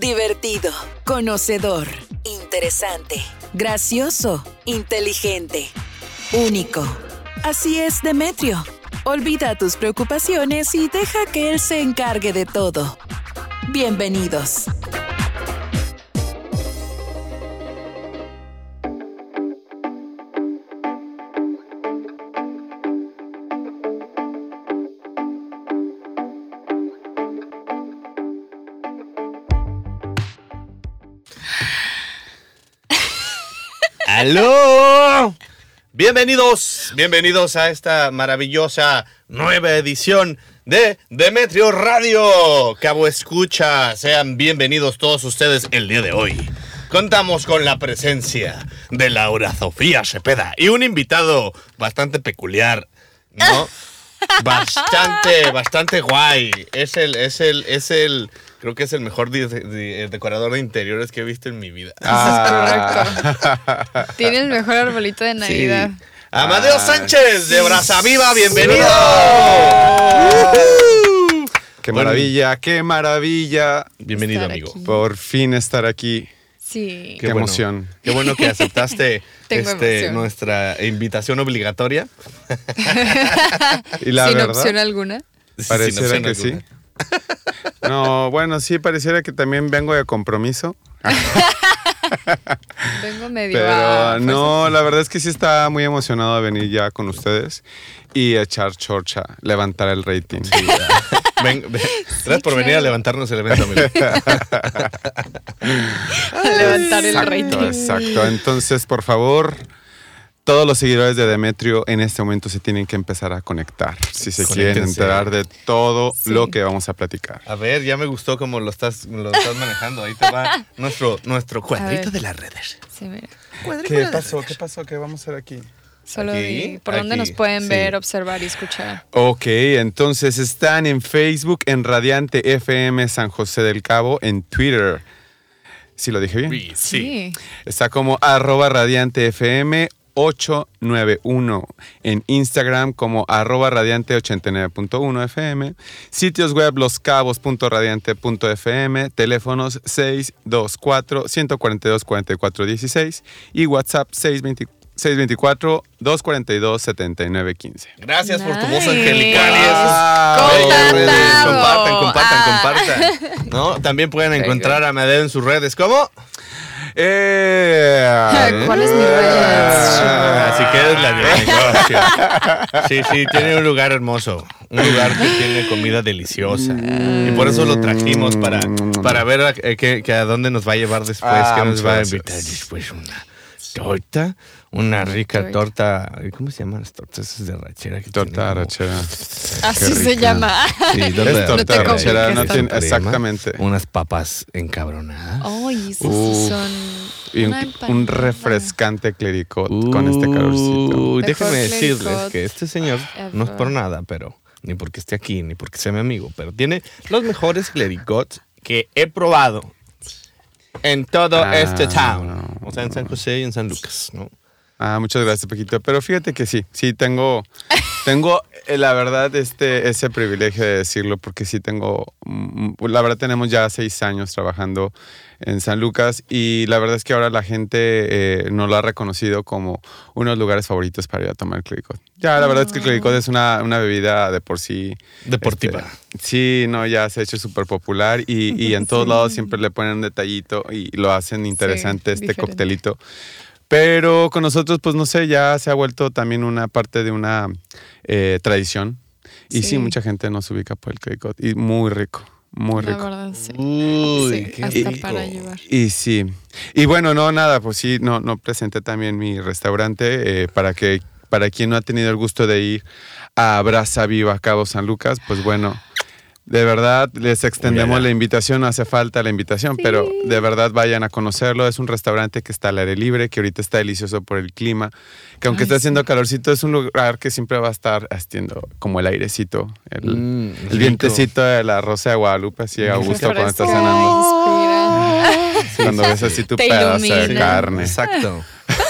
Divertido, conocedor, interesante, gracioso, inteligente, único. Así es, Demetrio. Olvida tus preocupaciones y deja que él se encargue de todo. Bienvenidos. ¡Aló! Bienvenidos, bienvenidos a esta maravillosa nueva edición de Demetrio Radio. Cabo Escucha, sean bienvenidos todos ustedes el día de hoy. Contamos con la presencia de Laura Sofía Sepeda y un invitado bastante peculiar, ¿no? Bastante, bastante guay. Es el, es el, es el, creo que es el mejor di- decorador de interiores que he visto en mi vida. Ah. Tiene el mejor arbolito de Navidad. Sí. Amadeo Sánchez de Brasa Viva, bienvenido. Qué Bueno. maravilla, qué maravilla. Bienvenido, Estar amigo. aquí. Por fin estar aquí. Sí. Qué emoción. Qué bueno que aceptaste este, nuestra invitación obligatoria. Y la Sin verdad, opción alguna. pareciera Sin que sí. No, bueno, sí, pareciera que también vengo de compromiso. Vengo medio Pero a no, la verdad es que sí estaba muy emocionado de venir ya con ustedes y echar chorcha, levantar el rating. Ven- ven- gracias por venir a levantarnos el evento, a levantar el Exacto, rating. exacto. Entonces, por favor, todos los seguidores de Demetrio en este momento se tienen que empezar a conectar si se quieren enterar de todo Sí. lo que vamos a platicar. A ver, ya me gustó cómo lo estás, lo estás manejando. Ahí te va nuestro, nuestro cuadrito de las redes. Sí, mira. ¿Qué pasó? ¿Qué pasó? ¿Qué vamos a hacer aquí? Solo Aquí, di por dónde nos aquí, pueden sí. ver, observar y escuchar. Ok, entonces están en Facebook, en Radiante FM San José del Cabo, en Twitter. ¿Sí lo dije bien? Sí. sí. Está como arroba radiante FM 891. En Instagram como arroba radiante 89.1 FM. Sitios web loscabos.radiante.fm. Teléfonos 624 142 44 16 y WhatsApp 620 624-242-7915. Gracias por tu voz Nice. angelical. Wow. Compartan, compartan, Ah. compartan. ¿No? También pueden encontrar a Amadeo en sus redes. ¿Cómo? Eh, ¿Cuál es mi? Ah, Así que eres la del negocio. Sí, sí, tiene un lugar hermoso. Un lugar que tiene comida deliciosa. Y por eso lo trajimos para, para ver a, eh, que, que a dónde nos va a llevar después. Ah, que nos va a invitar después una torta. Una rica torta. ¿Cómo se llaman las tortas esas de rachera? que Torta arrachera. Así se rica. llama. Sí, Es torta compliques no tiene- exactamente. Unas papas encabronadas. Ay, esas sí son. Y un, un refrescante clericot con este calorcito. Déjenme decirles que este señor no es por nada, pero ni porque esté aquí, ni porque sea mi amigo, pero tiene los mejores clericots que he probado en todo Ah. este town. O sea, en San José y en San Lucas, ¿no? Ah, muchas gracias, Paquito. Pero fíjate que sí, sí tengo, tengo eh, la verdad este, ese privilegio de decirlo porque sí tengo, mm, la verdad tenemos ya seis años trabajando en San Lucas y la verdad es que ahora la gente eh, nos lo ha reconocido como uno de los lugares favoritos para ir a tomar clericot. Ya, la verdad es que el clericot es una, una bebida de por sí. Deportiva. este, sí, no, ya se ha hecho súper popular y, y en todos Sí. lados siempre le ponen un detallito y lo hacen interesante este diferente. coctelito. Pero con nosotros, pues no sé, ya se ha vuelto también una parte de una eh, tradición. Y sí. Sí. mucha gente nos ubica por el clericot. Y muy rico, muy La rico. verdad, sí. Uy, Sí, qué hasta rico. para llevar. Y sí. Y bueno, no, nada, pues sí, no, no presenté también mi restaurante eh, para que, para quien no ha tenido el gusto de ir a Brasa Viva, Cabo San Lucas, pues bueno, de verdad les extendemos la invitación, no hace falta la invitación, pero de verdad vayan a conocerlo. Es un restaurante que está al aire libre, que ahorita está delicioso por el clima, que aunque Ay, sí. haciendo calorcito, es un lugar que siempre va a estar haciendo como el airecito, el, Mm, el vientecito de la rosa de Guadalupe, así a gusto cuando estás cenando. Cuando ves así tu Te pedazo de carne. Exacto.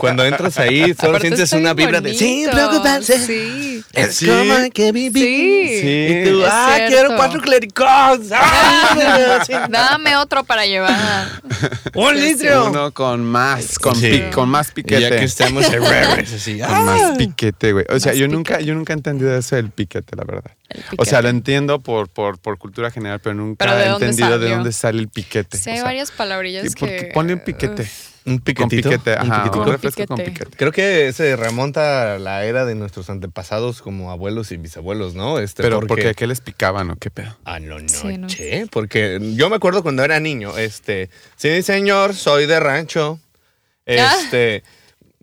Cuando entras ahí, solo Aparte sientes una vibra de sin preocuparse. Sí. Es Sí. como que viví. Sí. Sí. Y tú, Es ah, cierto. quiero cuatro clericos. Ah. Dame otro para llevar. Un litro. Uno con más, con, Sí. pi- con más Y piquete. ya que estamos así. Con ah. más piquete, güey. O sea, Más yo nunca, yo nunca he entendido eso del piquete, la verdad. O sea, lo entiendo por, por, por cultura general, pero nunca Pero ¿de he dónde entendido de dónde sale el piquete. Sí, O sea, varias palabrillas ¿y por qué? que... Ponle un piquete. Uf. Un Con piquetito. piquete, un ajá. piquetito. Un Con refresco con piquete. Creo que se remonta a la era de nuestros antepasados como abuelos y bisabuelos, ¿no? Este, Pero porque, porque qué les picaban o qué pedo. Ah, no, no, Sí, ¿no? porque yo me acuerdo cuando era niño, este, sí, señor, soy de rancho. Ah.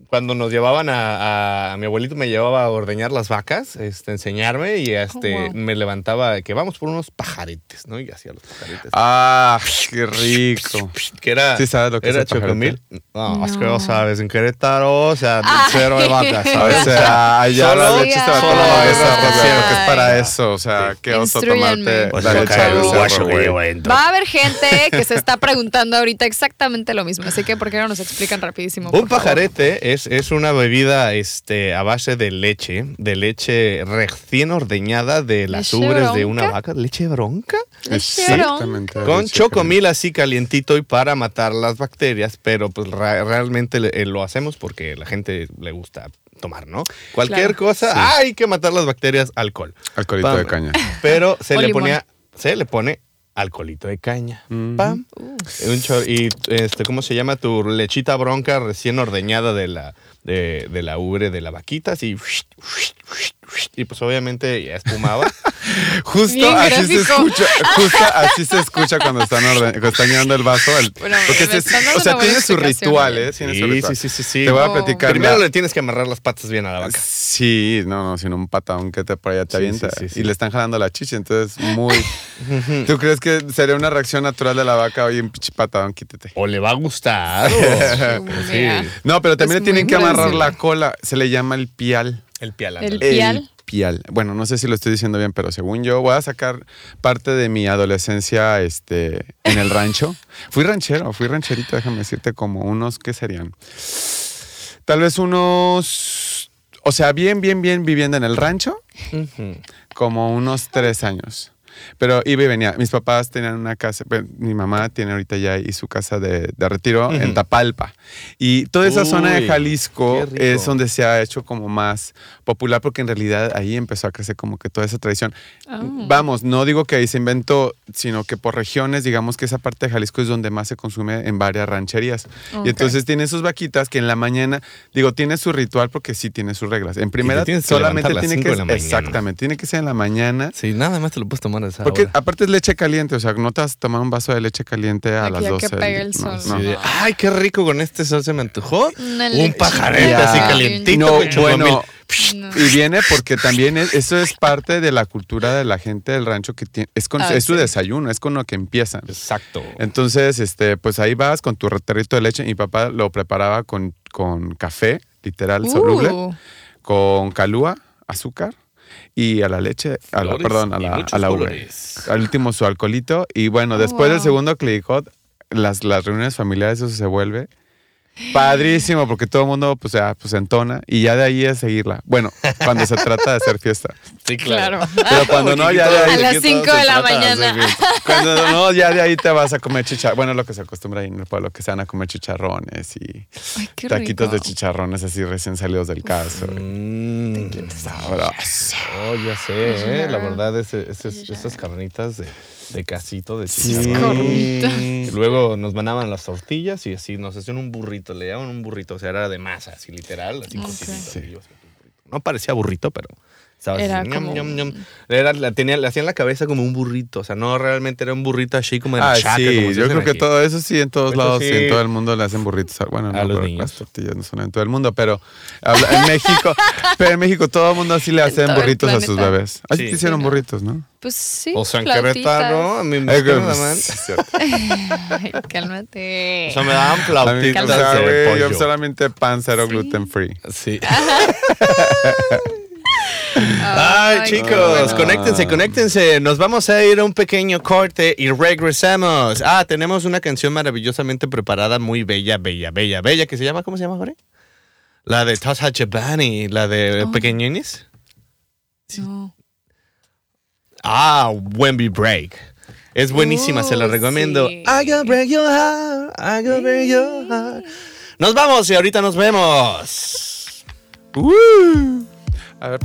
Este, cuando nos llevaban a, a- mi abuelito me llevaba a ordeñar las vacas, este, enseñarme y este, Oh, wow. me levantaba que vamos por unos pajaretes, ¿no? Y hacía los pajaretes. Ah, qué rico. Que era, ¿Sí sabes lo que es era el pajarete? chocomil. No, es que no sabes, en Querétaro, o sea, Ay. cero de vacas. O ¿sabes? sea, allá Solo- la leche se va a solo tomar de hay cerdo, raza cierto, que es para eso. O sea, qué oso tomarte Pues la yo leche de. Va a haber gente que se está preguntando ahorita exactamente lo mismo, así que ¿por qué no nos explican rapidísimo? Un favor? pajarete es, es una bebida este, a base de leche, de leche recién ordeñada de las ¿Leche ubres de una vaca. ¿Leche bronca? Leche Exactamente. Con chocomil así calientito y para matar las bacterias, pero pues ra- realmente le- eh, lo hacemos porque la gente le gusta tomar, ¿no? Cualquier Claro. cosa, hay que matar las bacterias, alcohol. Alcoholito Pam. de caña. Pero se le ponía, se le pone alcoholito de caña. Pam. Uh. Un chor- y este, ¿cómo se llama? Tu lechita bronca recién ordeñada de la, de, de la ubre de la vaquita, así. Y pues obviamente ya espumaba. Justo Bien así se escucha, justo así se escucha cuando están, orden- cuando están llenando el vaso. el- Bueno, porque se- o sea, tiene su explicación, ritual, oye. ¿eh? Su Sí, sí, sí, sí, sí. Te voy a platicar. Primero le tienes que amarrar las patas bien a la vaca. Sí, no, no, sino un patadón que te por allá te Sí, avienta. sí, sí, sí. Y le están jalando la chicha, entonces muy. ¿Tú crees que sería una reacción natural de la vaca? Oye, un pinche patadón, quítate. O le va a gustar. No, pero también le tienen que amarrar la cola. Se le llama el pial. El pial. El. ¿Pial? El pial. Bueno, no sé si lo estoy diciendo bien, pero según yo, voy a sacar parte de mi adolescencia este, en el rancho. fui ranchero, fui rancherito, déjame decirte, como unos, ¿qué serían? Tal vez unos. O sea, bien, bien, bien viviendo en el rancho, como unos tres años. Pero iba y venía. Mis papás tenían una casa, mi mamá tiene ahorita ya ahí su casa de, de retiro en Ujú. Tapalpa. Y toda esa zona de Uy, Jalisco es donde se ha hecho como más popular porque en realidad ahí empezó a crecer como que toda esa tradición. Ah. Vamos, no digo que ahí se inventó, sino que por regiones, digamos que esa parte de Jalisco es donde más se consume en varias rancherías. Ok. Y entonces tiene sus vaquitas que en la mañana, digo, tiene su ritual porque sí tiene sus reglas. En primera, solamente tiene que exactamente, tiene que ser en la mañana. Sí, nada más te lo puedes tomar esa Porque hora. aparte es leche caliente, o sea, no te vas a tomar un vaso de leche caliente a Aquí las ya 12. que pegue el sol. no. Sí, de, Ay, qué rico con este sol se me antojó. Una Un pajarete así calientito. No, con chocomil. bueno, No. y viene porque también es- eso es parte de la cultura de la gente del rancho que tiene, es, con, Ah, es su sí. desayuno, es con lo que empiezan. Exacto. Entonces, este, pues ahí vas con tu reterrito de leche. Mi papá lo preparaba con, con café, literal, soluble, Uh, con calúa, azúcar y a la leche, a la- Colores perdón, a la, a la. Al último su alcoholito. Y bueno, Oh, después del segundo clicot, las, las reuniones familiares, eso se vuelve padrísimo porque todo el mundo pues, ya, pues entona y ya de ahí es seguirla. Bueno, cuando se trata de hacer fiesta. Sí, claro. Pero cuando no, ya de A ahí. las todo cinco se de la mañana. Cuando no, ya de ahí te vas a comer chicharrones. Bueno, lo que se acostumbra ahí en el pueblo, que se van a comer chicharrones y Ay, taquitos de chicharrones así recién salidos del caso. Mm. Sabroso. Oh, ya sé, ¿eh? La verdad, ese- ese- esas carnitas de, de casito, de Sí. chicharrón. Y luego nos mandaban las tortillas y así nos hacían un burrito, le llaman un burrito, o sea, era de masa, así literal, así Ok. cocidito. Sí. No parecía burrito, pero estaba Era ñam, como- ñam, ñam. Era, la, tenía, le hacían la cabeza como un burrito, o sea, no realmente era un burrito así como en Ah, chaca, sí, como yo creo que aquí. todo eso sí en todos Eso lados, sí. en todo el mundo le hacen burritos. Bueno, no, A los pero niños. las tortillas no son en todo el mundo, pero en México, pero en México todo el mundo así le hacen burritos a sus bebés. Así Sí. te hicieron Sí, ¿no? burritos, ¿no? Pues sí. O sea, en. Querétaro, a mí me Ay, pues. Ay, cálmate. o sea, me daban flautitas o sea, de güey, yo solamente pan cero Sí. gluten free. Sí. Ay, chicos, bueno. conéctense, conéctense. Nos vamos a ir a un pequeño corte y regresamos. Ah, tenemos una canción maravillosamente preparada, muy bella, bella, bella, bella, que se llama, ¿cómo se llama, Jorge? La de Tasha Chabani, la de Oh. Pequeñines. No. Ah, When We Break. Es buenísima, se la Uh, recomiendo. sí. I can break your heart, I can break your heart. Nos vamos y ahorita nos vemos. Uh. A ver,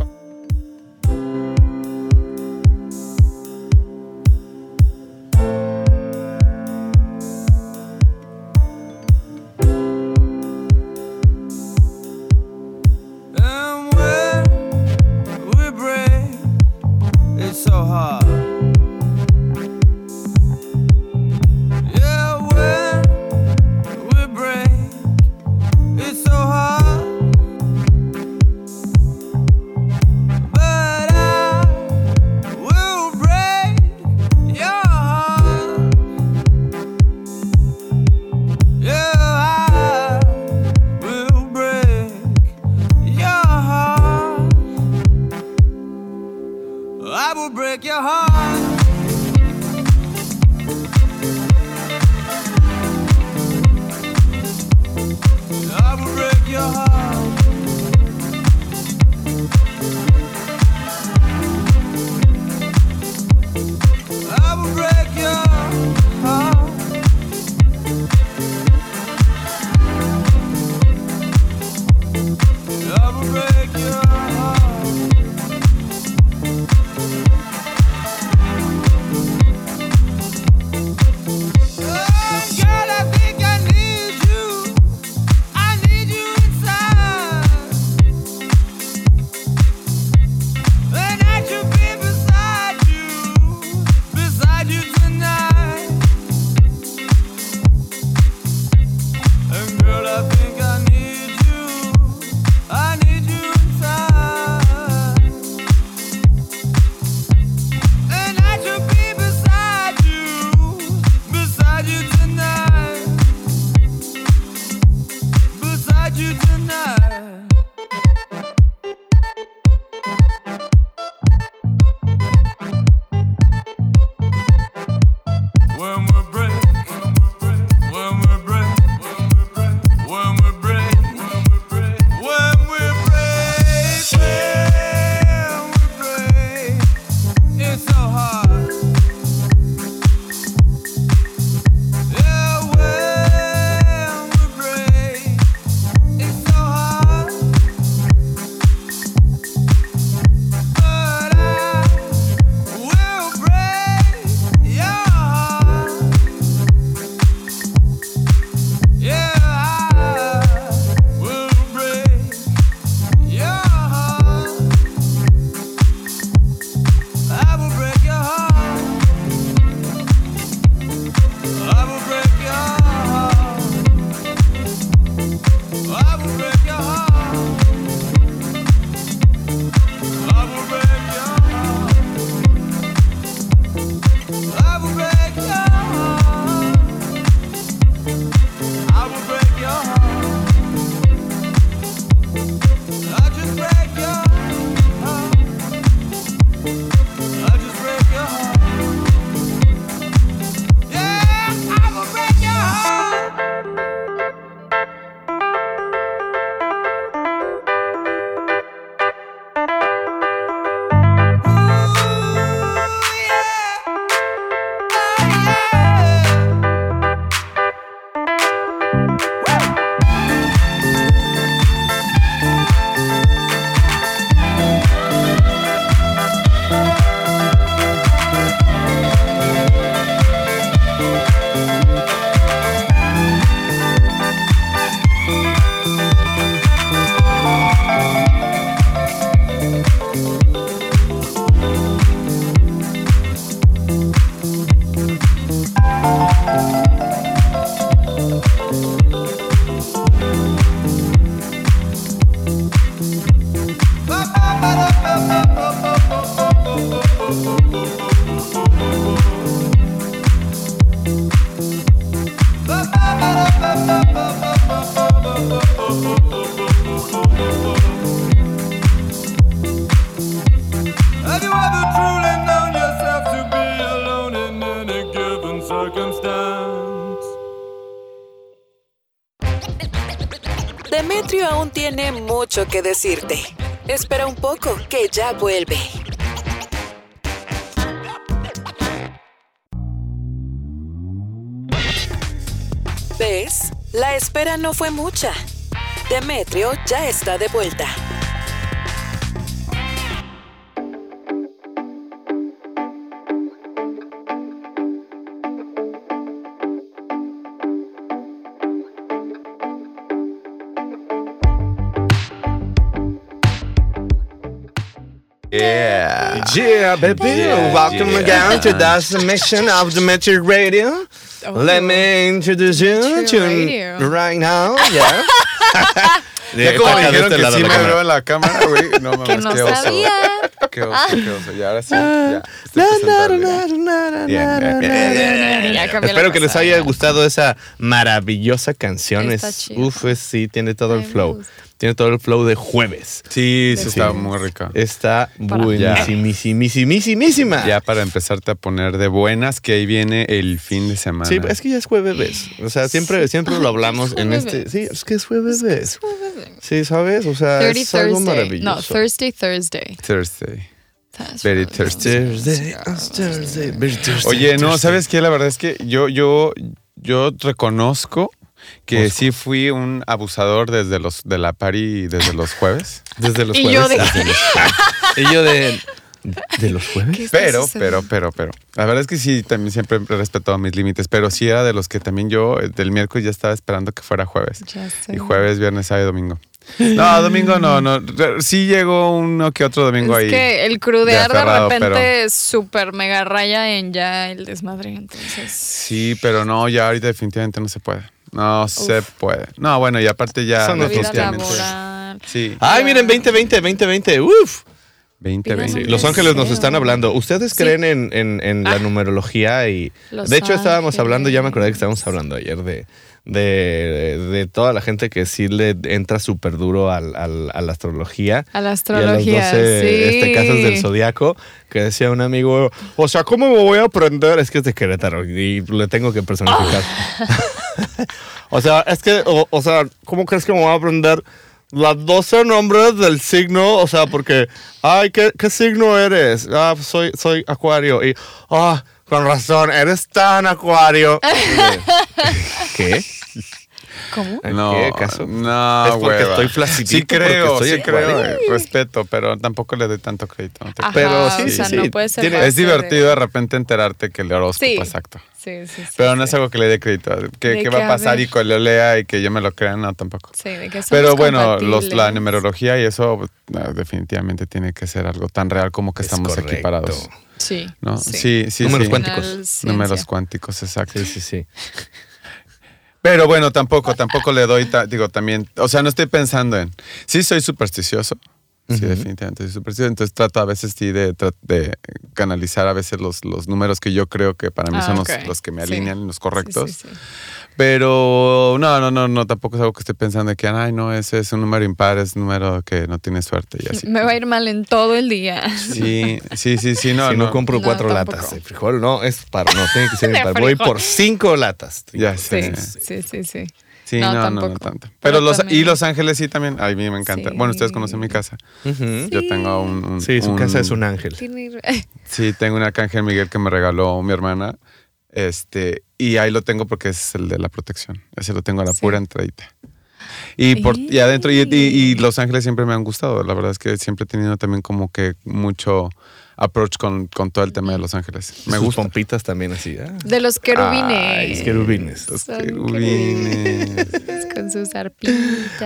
Have que decirte. Espera un poco, que ya vuelve. ¿Ves? La espera no fue mucha. Demetrio ya está de vuelta. Yeah. Baby. Yeah, Welcome yeah. again to the submission of the Metro Radio. Let me introduce you to Radio. right now. Yeah. Ya como dijeron este que lado sí la me veo en la cámara, güey. No mames, Que no qué oso. sabía. Qué oso, qué oso. Y ahora sí, ya. Espero que les haya ya. gustado esa maravillosa canción. Está Es, uf, es- sí, tiene todo el flow. Tiene todo el flow de jueves. Sí, sí, Sí. está muy rica. Está buenísimísimísimísima. Ya para empezarte a poner de buenas, que ahí viene el fin de semana. Sí, es que ya es jueves. O sea, siempre, siempre lo hablamos en este. Sí, es que es jueves. Sí, ¿sabes? O sea, 30 es algo maravilloso. No, Thursday, Thursday. Thursday. Very Thursday. Thursday, Oye, no. ¿sabes qué? La verdad es que yo, yo, yo reconozco que sí fui un abusador desde los de la pari desde los jueves. Desde los Y jueves. yo de- y yo de. ¿De los jueves? ¿Qué está Pero, pero, pero, pero. La verdad es que sí, también siempre he respetado mis límites, pero sí era de los que también yo eh, del miércoles ya estaba esperando que fuera jueves. Ya sé. Y jueves, viernes, sábado y domingo. No, domingo no, no. Sí llegó uno que otro domingo Es ahí. que el crudear de, aferrado, repente pero- es súper mega raya en ya el desmadre, entonces. Sí, pero no, ya ahorita definitivamente no se puede. No se puede. No, bueno, y aparte ya definitivamente. laboral. Sí, Ay, miren, 2020, 2020. Uf. 2020. Vida Los ángeles nos están hablando. ¿Ustedes Sí. creen en, en- en la Ah. numerología? Y Los de hecho estábamos ángeles. hablando, ya me acordé que estábamos hablando ayer de, de, de toda la gente que sí le entra súper duro al- al- a la astrología. A la Y a astrología, las 12 sí. este, casas del zodiaco, que decía un amigo, o sea, ¿cómo me voy a aprender? Es que es de Querétaro y le tengo que personificar. o sea, es que, o, o sea, ¿cómo crees que me voy a aprender las 12 nombres del signo? O sea, porque, ay, ¿qué, qué signo eres? Ah, pues soy, soy acuario. Y, ah, con razón, eres tan acuario. ¿Qué? ¿Cómo? ¿En No, qué caso? no, Es porque hueva. estoy flacidito, Sí creo, sí creo, eh, respeto, pero tampoco le doy tanto crédito. no te Ajá, Pero sí, o sea, sí, no puede ser tiene- Es divertido de repente enterarte que el horóscopo Sí. exacto. Sí, sí, sí. Pero no sí. es algo que le dé crédito. ¿Qué, qué que, va a pasar ver. y que lo lea y que yo me lo crea? No, tampoco. Sí, de que Pero bueno, los, la numerología y eso no, definitivamente tiene que ser algo tan real como que Es estamos aquí correcto. parados. Sí. ¿no? Sí, sí, Números sí. cuánticos. Números cuánticos, exacto. Sí, sí, sí. Pero bueno, tampoco, tampoco le doy, ta- digo, también, o sea, no estoy pensando en, sí soy supersticioso, sí, definitivamente soy supersticioso, entonces trato a veces sí de, canalizar a veces los, los números que yo creo que para mí Ah, son los, los que me Sí. alinean, los Sí, correctos. sí, sí. Pero no, no, no, no, tampoco es algo que esté pensando de que, ay, no, ese es un número impar, es un número que no tiene suerte y así. Me va a ir mal en todo el día. Sí, sí, sí, sí, no, si no, no. compro No, cuatro tampoco. latas de frijol, no, es para, no, tiene que ser impar. Voy por cinco latas. Ya Sí, sé. sí, sí, sí. Sí, No, no, no, no, tampoco. tanto. Pero, Pero los, y Los Ángeles sí también, a mí me encanta. Sí. Bueno, ustedes conocen mi casa. Yo tengo un, un- Sí, su un- casa es un ángel. Sí, tengo un arcángel Miguel que me regaló mi hermana. Este, y ahí lo tengo porque es el de la protección. Ese lo tengo a la Sí. pura entradita. Y, por, y adentro, y, y- y Los Ángeles siempre me han gustado. La verdad es que siempre he tenido también como que mucho approach con, con todo el tema de Los Ángeles. Me Sus gusta. pompitas también así. ah. De los querubines. Ay, querubines. Los Son querubines. Con sus arpitas.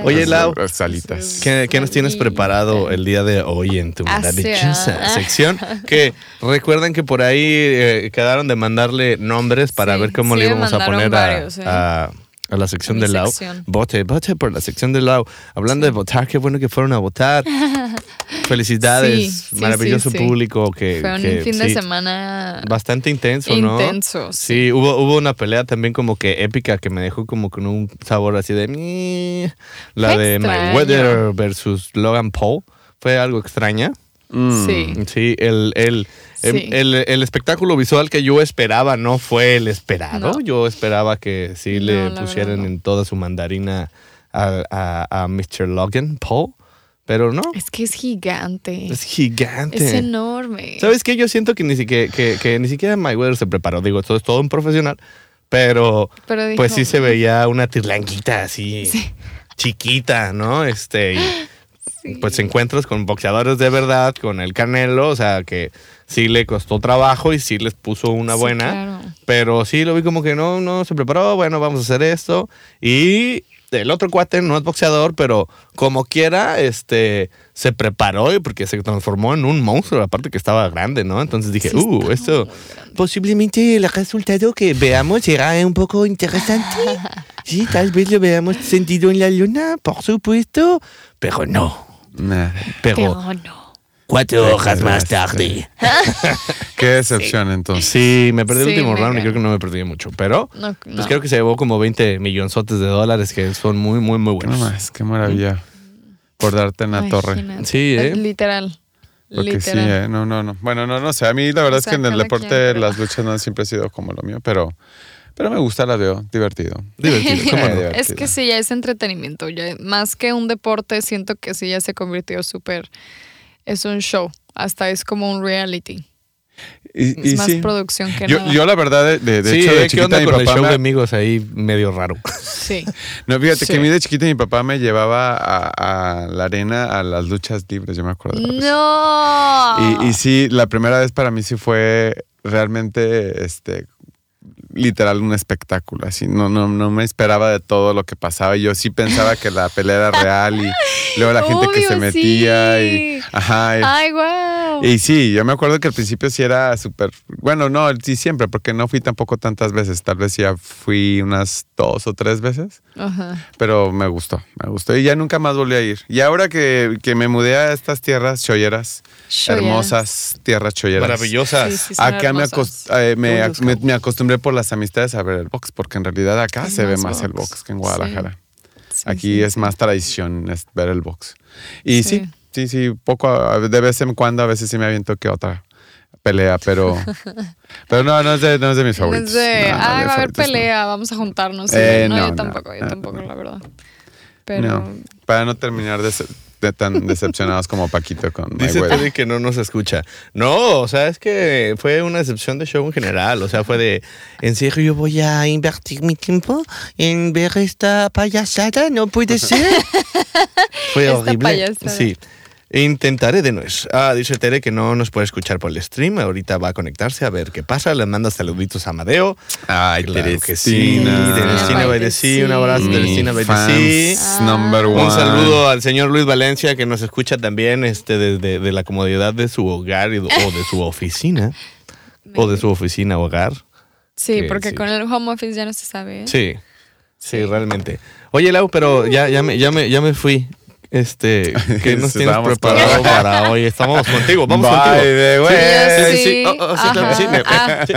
Oye, Lau, Las alitas. ¿Qué, qué nos tienes preparado el día de hoy en tu Ah, maravillosa sí, ah. sección? Que recuerden que por ahí eh, quedaron de mandarle nombres para Sí, ver cómo sí le íbamos a poner a- eh. a, a la sección de Lau. sección. Vote, vote por la sección de Lau. Hablando de votar, qué bueno que fueron a votar. Felicidades, Sí, sí, maravilloso sí, sí. público que, Fue un que fin de semana bastante intenso, ¿no? intenso. Sí, Sí. hubo, hubo una pelea también como que épica que me dejó como con un sabor así de... La Fue de extraño. Mayweather versus Logan Paul. Fue algo extraña. Mm. Sí. Sí, el, el, Sí. el, el espectáculo visual que yo esperaba no fue el esperado. No. Yo esperaba que sí le No, pusieran en toda su mandarina a, a, a Mr. Logan Paul. Pero no, Es que es gigante. es gigante. Es enorme. ¿Sabes qué? Yo siento que ni siquiera, que, que ni siquiera Mayweather se preparó. Digo, esto es todo un profesional. Pero, Pero dijo- pues sí se veía una tirlanguita así, Sí. chiquita, ¿no? Este, y Sí. pues encuentros con boxeadores de verdad, con el Canelo, o sea, que sí le costó trabajo y sí les puso una Sí, buena. claro. Pero sí lo vi como que no, no se preparó, bueno, vamos a hacer esto. Y el otro cuate no es boxeador, pero como quiera, este, se preparó y porque se transformó en un monstruo, aparte que estaba grande, ¿no? Entonces dije, Sí, uh, esto posiblemente el resultado que veamos será un poco interesante. Sí, tal vez lo veamos sentido en la luna, por supuesto, pero no. Nah, Pero Pero no. Cuatro horas más tarde. Qué decepción entonces. Sí, me perdí el Sí, último round y creo que no me perdí mucho, pero No, pues no. creo que se llevó como 20 millonzotes de dólares que son muy, muy, muy Qué buenos. más, qué maravilla. Por darte en la torre. Imagínate. Sí, ¿eh? Literal. Porque sí, Literal. ¿eh? no, no, no. Bueno, no, no sé. A mí la verdad O es que en el cada deporte pero- las luchas no siempre ha sido como lo mío, pero, pero me gusta, la veo divertido. Divertido, ¿cómo no? Divertido. Es que sí, ya es entretenimiento. Ya, más que un deporte, siento que sí ya se convirtió súper. Es un show. Hasta es como un reality. Y, Es y más sí. producción que Yo, nada. yo la verdad, de, de, de sí, hecho, de ¿qué chiquita onda mi con el papá show me- de amigos ahí medio raro? Sí. No, fíjate Sí. que a mí de chiquita mi papá me llevaba a, a la arena a las luchas libres, yo me acuerdo. No. Y, y sí, la primera vez para mí sí fue realmente, este, literal un espectáculo. Así, no, no, no me esperaba de todo lo que pasaba. Yo sí pensaba que la pelea era real y luego la gente que se metía sí. y, ajá. Ay, wow. Y sí, yo me acuerdo que al principio sí era súper, bueno, no, sí siempre, porque no fui tampoco tantas veces, tal vez ya fui unas dos o tres veces, Ajá. pero me gustó, me gustó y ya nunca más volví a ir. Y ahora que, que me mudé a estas tierras cholleras, Cholleras. hermosas tierras cholleras. Maravillosas. Sí, sí, son Acá me, hermosas. acos- eh, me, acostumbré por las amistades a ver el box, porque en realidad acá se ve más el box. que en Guadalajara. Sí, Aquí sí, es sí. más tradición es ver el box. Y sí, Sí. sí, poco, a- de vez en cuando a veces sí me aviento que otra pelea, pero, pero no, no es de, no es de mis favoritos. de, No, no, de va a haber favoritos, no. pelea, vamos a juntarnos. Eh, no, no, yo no, tampoco, yo tampoco, no. la verdad. Pero No, para no terminar de, de tan decepcionados como Paquito con Dice. Teddy que no nos escucha. No, o sea, es que fue una excepción de show en general. O sea, fue de, ¿en serio yo voy a invertir mi tiempo en ver esta payasada? No puede ser. fue Esta horrible. payasada. Sí. Intentaré de nuez. Ah, dice Tere que no nos puede escuchar por el stream. Ahorita va a conectarse a ver qué pasa. Le manda saluditos a Amadeo. Ay, Claro que sí. Teresina. Teresina Baidesí. Un abrazo, Teresina number one. Un saludo al señor Luis Valencia que nos escucha también este, desde de la comodidad de su hogar y- o de su oficina. o de su oficina hogar. sí, que porque sí. con el home office ya no se sabe. ¿eh? Sí, sí, realmente. Oye, Lau, pero ya, ya, me, ya, me, ya me fui. Este, ¿qué nos tienes preparado para hoy? Estamos contigo, vamos By contigo. Sí, Sí, sí, sí, sí. Sí.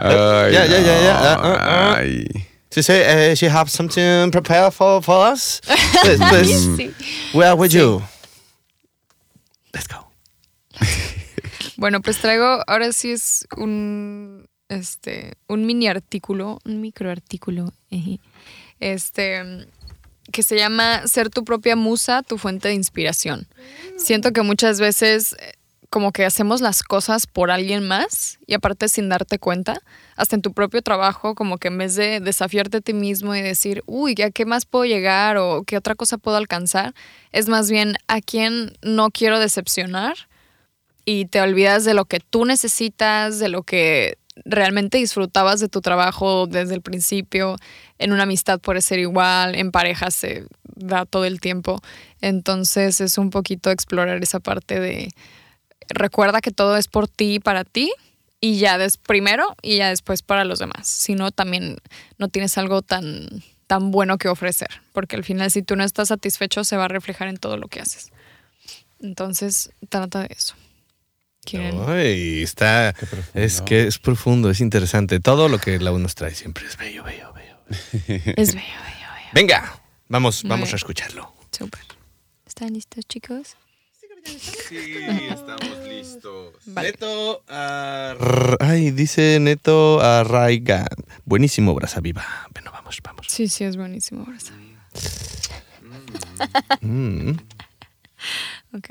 Ya, ya, ya, ya. She say uh, she have something prepared for, for us. Please, please. Sí. Where would you? Let's go. Bueno, pues traigo, ahora sí es un, este, un mini artículo, un micro artículo, este, que se llama Ser tu propia musa, tu fuente de inspiración. Siento que muchas veces eh, como que hacemos las cosas por alguien más y aparte sin darte cuenta, hasta en tu propio trabajo, como que en vez de desafiarte a ti mismo y decir, uy, ¿a qué más puedo llegar o qué otra cosa puedo alcanzar? Es más bien a quién no quiero decepcionar y te olvidas de lo que tú necesitas, de lo que realmente disfrutabas de tu trabajo desde el principio. En una amistad puede ser igual, en pareja se da todo el tiempo. Entonces es un poquito explorar esa parte de recuerda que todo es por ti y para ti y ya des primero y ya después para los demás. Si no, también no tienes algo tan, tan bueno que ofrecer, porque al final si tú no estás satisfecho se va a reflejar en todo lo que haces. Entonces, trata de eso. Ay, está. Es que es profundo, es interesante. Todo lo que la nos trae siempre es bello, bello, bello. Es bello, bello, bello. Venga, vamos, Muy vamos a escucharlo. Súper. ¿Están listos, chicos? Sí, estamos listos. Vale. Neto Ar- Ay, dice Neto Arraiga. Buenísimo, brasa viva. Bueno, vamos, vamos. Sí, sí, es buenísimo. Brasa. Mm. Ok.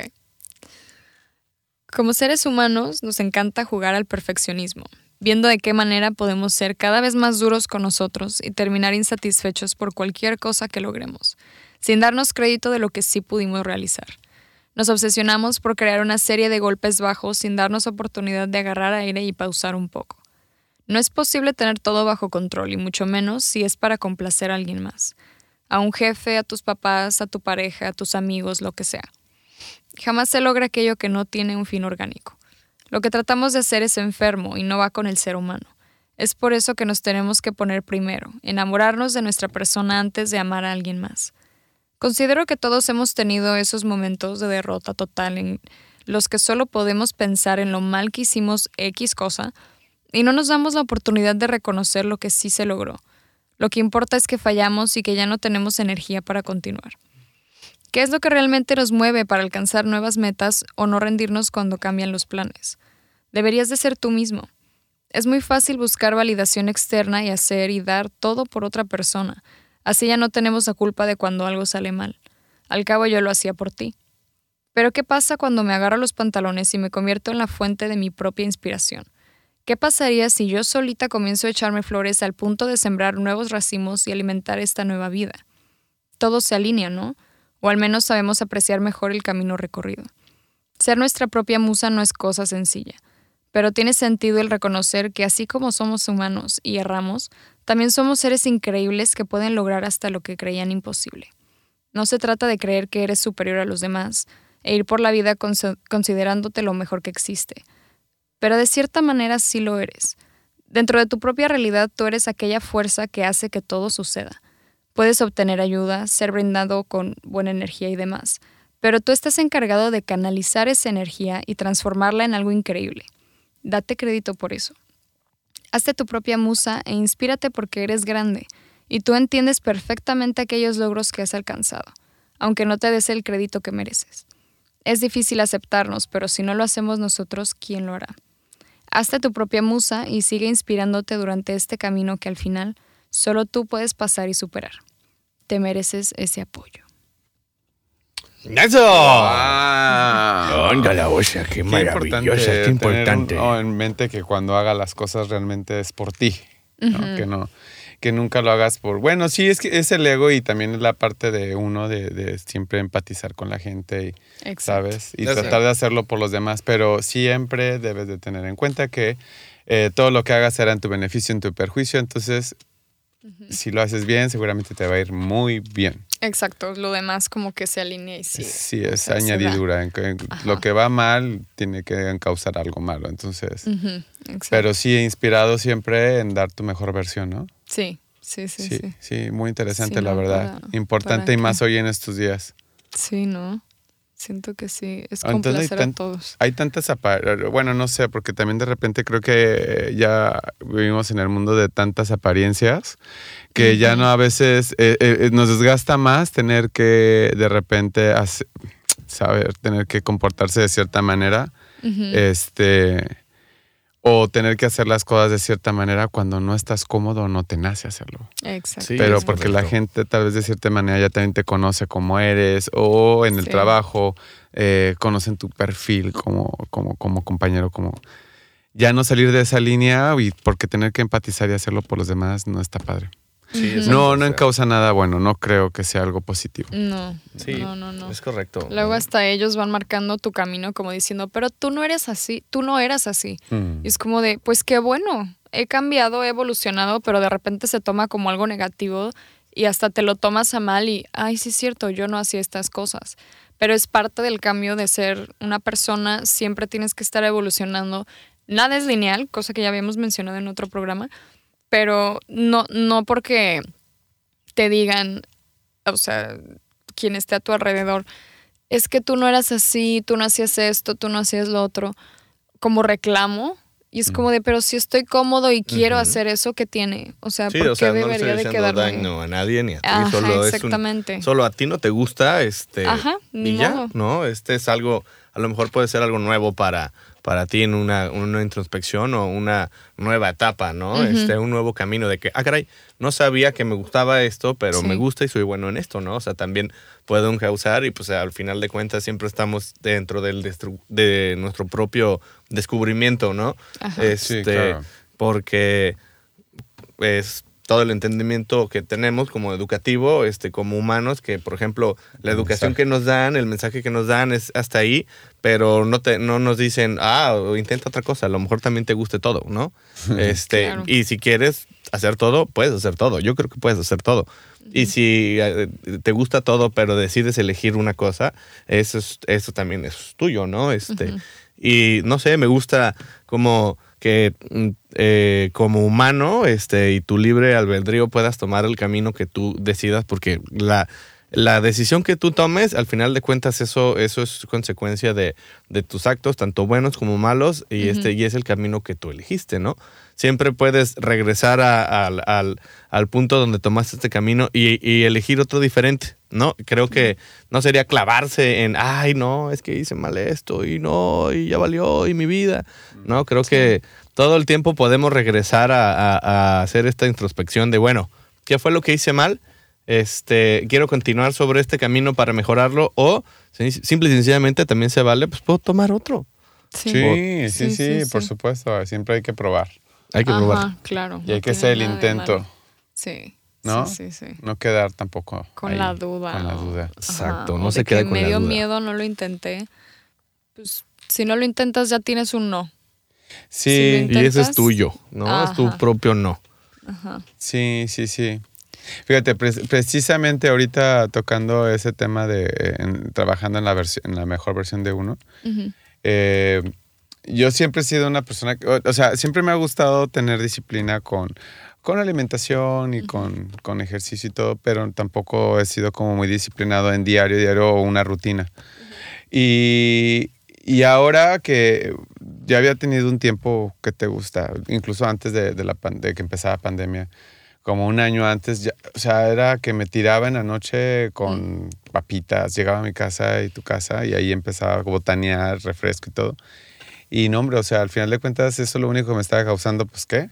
Como seres humanos, nos encanta jugar al perfeccionismo, viendo de qué manera podemos ser cada vez más duros con nosotros y terminar insatisfechos por cualquier cosa que logremos, sin darnos crédito de lo que sí pudimos realizar. Nos obsesionamos por crear una serie de golpes bajos sin darnos oportunidad de agarrar aire y pausar un poco. No es posible tener todo bajo control y mucho menos si es para complacer a alguien más. A un jefe, a tus papás, a tu pareja, a tus amigos, lo que sea. Jamás se logra aquello que no tiene un fin orgánico. Lo que tratamos de hacer es enfermo y no va con el ser humano. Es por eso que nos tenemos que poner primero, enamorarnos de nuestra persona antes de amar a alguien más. Considero que todos hemos tenido esos momentos de derrota total en los que solo podemos pensar en lo mal que hicimos X cosa y no nos damos la oportunidad de reconocer lo que sí se logró. Lo que importa es que fallamos y que ya no tenemos energía para continuar. ¿Qué es lo que realmente nos mueve para alcanzar nuevas metas o no rendirnos cuando cambian los planes? Deberías de ser tú mismo. Es muy fácil buscar validación externa y hacer y dar todo por otra persona. Así ya no tenemos la culpa de cuando algo sale mal. Al cabo yo lo hacía por ti. Pero ¿qué pasa cuando me agarro los pantalones y me convierto en la fuente de mi propia inspiración? ¿Qué pasaría si yo solita comienzo a echarme flores al punto de sembrar nuevos racimos y alimentar esta nueva vida? Todo se alinea, ¿no? O al menos sabemos apreciar mejor el camino recorrido. Ser nuestra propia musa no es cosa sencilla, pero tiene sentido el reconocer que así como somos humanos y erramos, también somos seres increíbles que pueden lograr hasta lo que creían imposible. No se trata de creer que eres superior a los demás e ir por la vida cons- considerándote lo mejor que existe, pero de cierta manera sí lo eres. Dentro de tu propia realidad tú eres aquella fuerza que hace que todo suceda. Puedes obtener ayuda, ser brindado con buena energía y demás, pero tú estás encargado de canalizar esa energía y transformarla en algo increíble. Date crédito por eso. Hazte tu propia musa e inspírate porque eres grande y tú entiendes perfectamente aquellos logros que has alcanzado, aunque no te des el crédito que mereces. Es difícil aceptarnos, pero si no lo hacemos nosotros, ¿quién lo hará? Hazte tu propia musa y sigue inspirándote durante este camino que al final solo tú puedes pasar y superar. Te mereces ese apoyo. ¡Eso! Ah. Onda la osa, qué Qué maravillosa, qué tener un- importante. oh, en mente que cuando haga las cosas realmente es por ti, ¿no? que no que nunca lo hagas por bueno sí es que es el ego y también es la parte de uno de, de siempre empatizar con la gente y Exacto. sabes y tratar de hacerlo por los demás pero siempre debes de tener en cuenta que eh, todo lo que hagas será en tu beneficio en tu perjuicio entonces si lo haces bien seguramente te va a ir muy bien Exacto, lo demás como que se alinea y sí. sí, o es sea, añadidura lo que va mal tiene que causar algo malo entonces pero sí inspirado siempre en dar tu mejor versión, ¿no? sí, sí, sí, Sí, sí. sí, muy interesante, Sí, la no, verdad. para- Importante para y más hoy en estos días. Sí, ¿no? Siento que sí, es Ah, entonces complacer a todos. Hay tantas bueno, no sé, porque también de repente creo que ya vivimos en el mundo de tantas apariencias que ya no a veces eh, eh, nos desgasta más tener que de repente hace- saber, tener que comportarse de cierta manera, este, o tener que hacer las cosas de cierta manera cuando no estás cómodo o no te nace hacerlo. Exacto. Sí, pero porque la gente tal vez de cierta manera ya también te conoce como eres o en el Sí. trabajo eh, conocen tu perfil como, como, como compañero, como ya no salir de esa línea y porque tener que empatizar y hacerlo por los demás no está padre. Sí, No, no encausa nada bueno, no creo que sea algo positivo. No, Sí, no, no, no. es correcto. Luego hasta ellos van marcando tu camino como diciendo, pero tú no eres así, tú no eras así. Mm. Y es como de, pues qué bueno, he cambiado, he evolucionado, pero de repente se toma como algo negativo y hasta te lo tomas a mal y, ay, sí es cierto, yo no hacía estas cosas. Pero es parte del cambio de ser una persona, siempre tienes que estar evolucionando. Nada es lineal, cosa que ya habíamos mencionado en otro programa, pero no, no porque te digan, o sea, quien esté a tu alrededor, es que tú no eras así, tú no hacías esto, tú no hacías lo otro, como reclamo. Y es como de, pero si estoy cómodo y quiero hacer eso, ¿qué tiene? O sea, Sí, ¿por o sea, qué no debería de diciendo quedarme? daño a nadie ni a ti, Ajá, solo es un, exactamente. solo a ti no te gusta, este, Ajá, ni y ya. ¿no? Este es algo, a lo mejor puede ser algo nuevo para, para ti en una, una introspección o una nueva etapa, ¿no? este, un nuevo camino de que, ah, caray, no sabía que me gustaba esto, pero Sí. me gusta y soy bueno en esto, ¿no? O sea, también puedo encauzar y pues al final de cuentas siempre estamos dentro del de nuestro propio descubrimiento, ¿no? Ajá. Este, Sí, claro. porque es todo el entendimiento que tenemos como educativo, este, como humanos, que por ejemplo, la educación mensaje. que nos dan, el mensaje que nos dan es hasta ahí, pero no te, no nos dicen, ah, intenta otra cosa, a lo mejor también te guste todo, ¿no? este, Claro. y si quieres hacer todo, puedes hacer todo. Yo creo que puedes hacer todo. Y si eh, te gusta todo, pero decides elegir una cosa, eso, es, eso también es tuyo, ¿no? Este, Y no sé, me gusta como que mm, eh, como humano este, y tu libre albedrío puedas tomar el camino que tú decidas, porque la, la decisión que tú tomes, al final de cuentas, eso, eso es consecuencia de, de tus actos, tanto buenos como malos, y, este, y es el camino que tú elegiste, ¿no? Siempre puedes regresar a- al, al- al punto donde tomaste este camino y, y elegir otro diferente, ¿no? Creo que no sería clavarse en, ay, no, es que hice mal esto y no, y ya valió, y mi vida, ¿no? Creo que todo el tiempo podemos regresar a, a- a hacer esta introspección de, bueno, ¿qué fue lo que hice mal? Este, quiero continuar sobre este camino para mejorarlo o sim- simple y sencillamente también se vale, pues puedo tomar otro. Sí. Sí, sí, Sí, sí, sí, por sí. supuesto. Siempre hay que probar. Hay que Ajá, probar. claro. Y hay no que hacer el intento. Sí. ¿no? Sí, sí, sí. No quedar tampoco. Con ahí, la duda. Con la duda. Exacto, ajá, no se de queda que con me la dio duda. miedo, no lo intenté. Pues si no lo intentas ya tienes un no. Sí, Y ese es tuyo, ¿no? Es tu propio no. Ajá. sí, sí, sí. Fíjate, pre- precisamente ahorita tocando ese tema de eh, en- trabajando en la, versi- en la mejor versión de uno, eh, yo siempre he sido una persona, que- o, o sea, siempre me ha gustado tener disciplina con, con alimentación y con, con ejercicio y todo, pero tampoco he sido como muy disciplinado en diario, diario o una rutina. Y, y ahora que ya había tenido un tiempo que te gusta, incluso antes de, de la de que empezara la pandemia, como un año antes, ya- o sea, era que me tiraba en la noche con papitas, llegaba a mi casa y tu casa y ahí empezaba a botanear, refresco y todo. Y no, hombre, o sea, al final de cuentas eso lo único que me estaba causando, pues, ¿qué?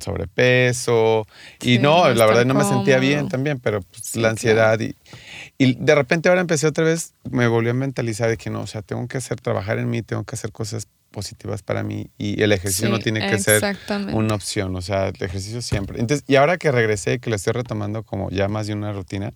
Sobrepeso. Y Sí, no, la verdad no me sentía bien también, pero pues, Sí, la ansiedad y, y de repente ahora empecé otra vez, me volvió a mentalizar de que no, o sea, tengo que hacer, trabajar en mí, tengo que hacer cosas positivas para mí y el ejercicio no tiene que ser una opción, o sea, el ejercicio siempre. Entonces, y ahora que regresé, que lo estoy retomando como ya más de una rutina,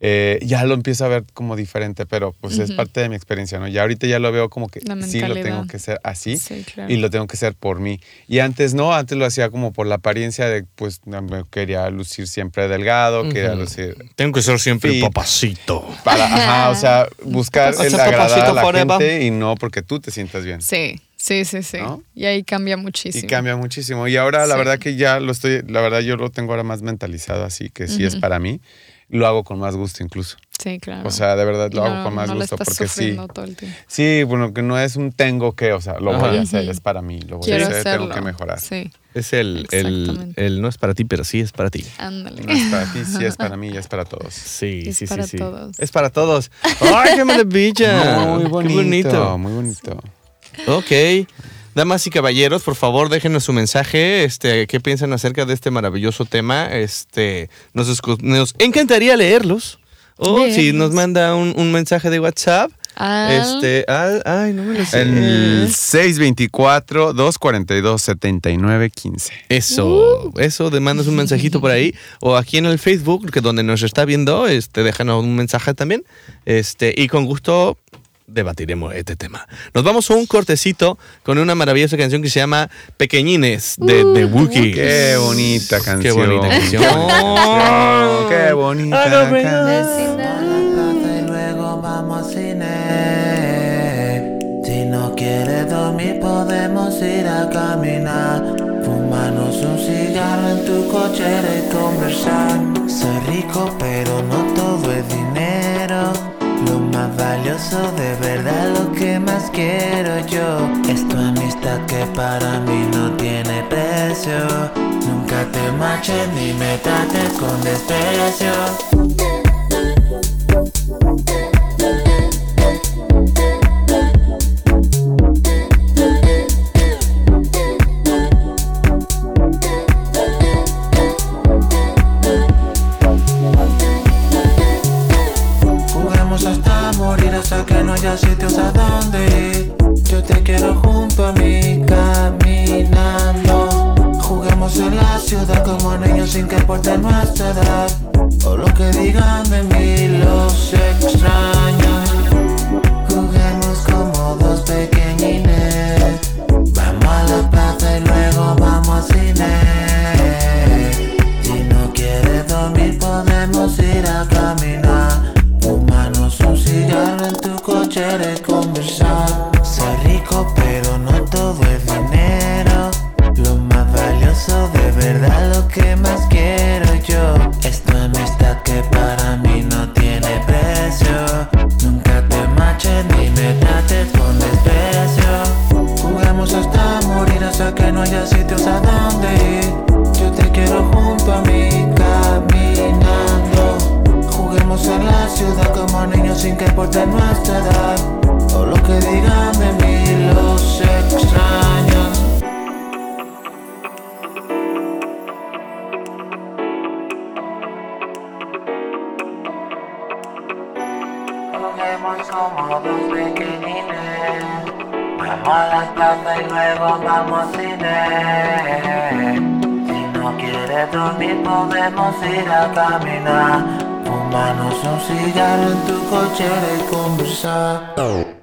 eh, ya lo empiezo a ver como diferente, pero pues es Ujú. parte de mi experiencia, ¿no? Ya ahorita ya lo veo como que sí lo tengo que hacer así Sí, claro. y lo tengo que hacer por mí. Y antes no, antes lo hacía como por la apariencia de, pues, me quería lucir siempre delgado, quería Ujú. lucir... Tengo que ser siempre Fit. papacito. Para, ajá, o sea, buscar el agradar a la forever. gente y no porque tú te sientas bien. Sí, sí, sí, sí. ¿No? Y ahí cambia muchísimo. Y cambia muchísimo. Y ahora la Sí. verdad que ya lo estoy, la verdad yo lo tengo ahora más mentalizado así, que si es Ujú. para mí, lo hago con más gusto incluso. Sí, claro. O sea, de verdad lo hago no- con más no gusto estás porque sí. todo el tiempo. Sí, bueno, que no es un tengo que, o sea, lo Ajá. voy a hacer, es para mí, lo voy Quiero a hacer, hacerlo. tengo que mejorar. Sí, Es el, el, Exactamente. el no es para ti, pero sí es para ti. ándale. No es para ti, sí es para mí, ya es para todos. Sí, Es sí, para sí, sí. todos. Es para todos. ¡Ay, qué maravilla! muy Qué bonito, bonito. muy bonito. Ok. Damas y caballeros, por favor, déjenos su mensaje. Este, ¿Qué piensan acerca de este maravilloso tema? Este, nos, encantaría leerlos. O si Leerlos. nos manda un, un mensaje de WhatsApp. Al- Este, al- ay, no me lo sé. El 624-242-7915. Eso, eso, de mandas un mensajito por ahí. O aquí en el Facebook, que donde nos está viendo, este, déjanos un mensaje también. Este, y con gusto debatiremos este tema. Nos vamos a un cortecito con una maravillosa canción que se llama Pequeñines de The Wookiee. Qué bonita canción. Qué bonita canción. Qué bonita don't canción. y luego vamos al cine. Si no quieres dormir, podemos ir a caminar. Fumarnos un cigarro en tu cochera y conversar. Soy rico, pero no todo valioso de verdad, lo que más quiero yo. Es tu amistad que para mí no tiene precio. Nunca te marches ni me trates con desprecio. Como pequeñines. Vamos a la plaza y luego vamos al cine. Si no quieres dormir podemos ir a caminar. Fumarnos un cigarro en tu cochera y conversar.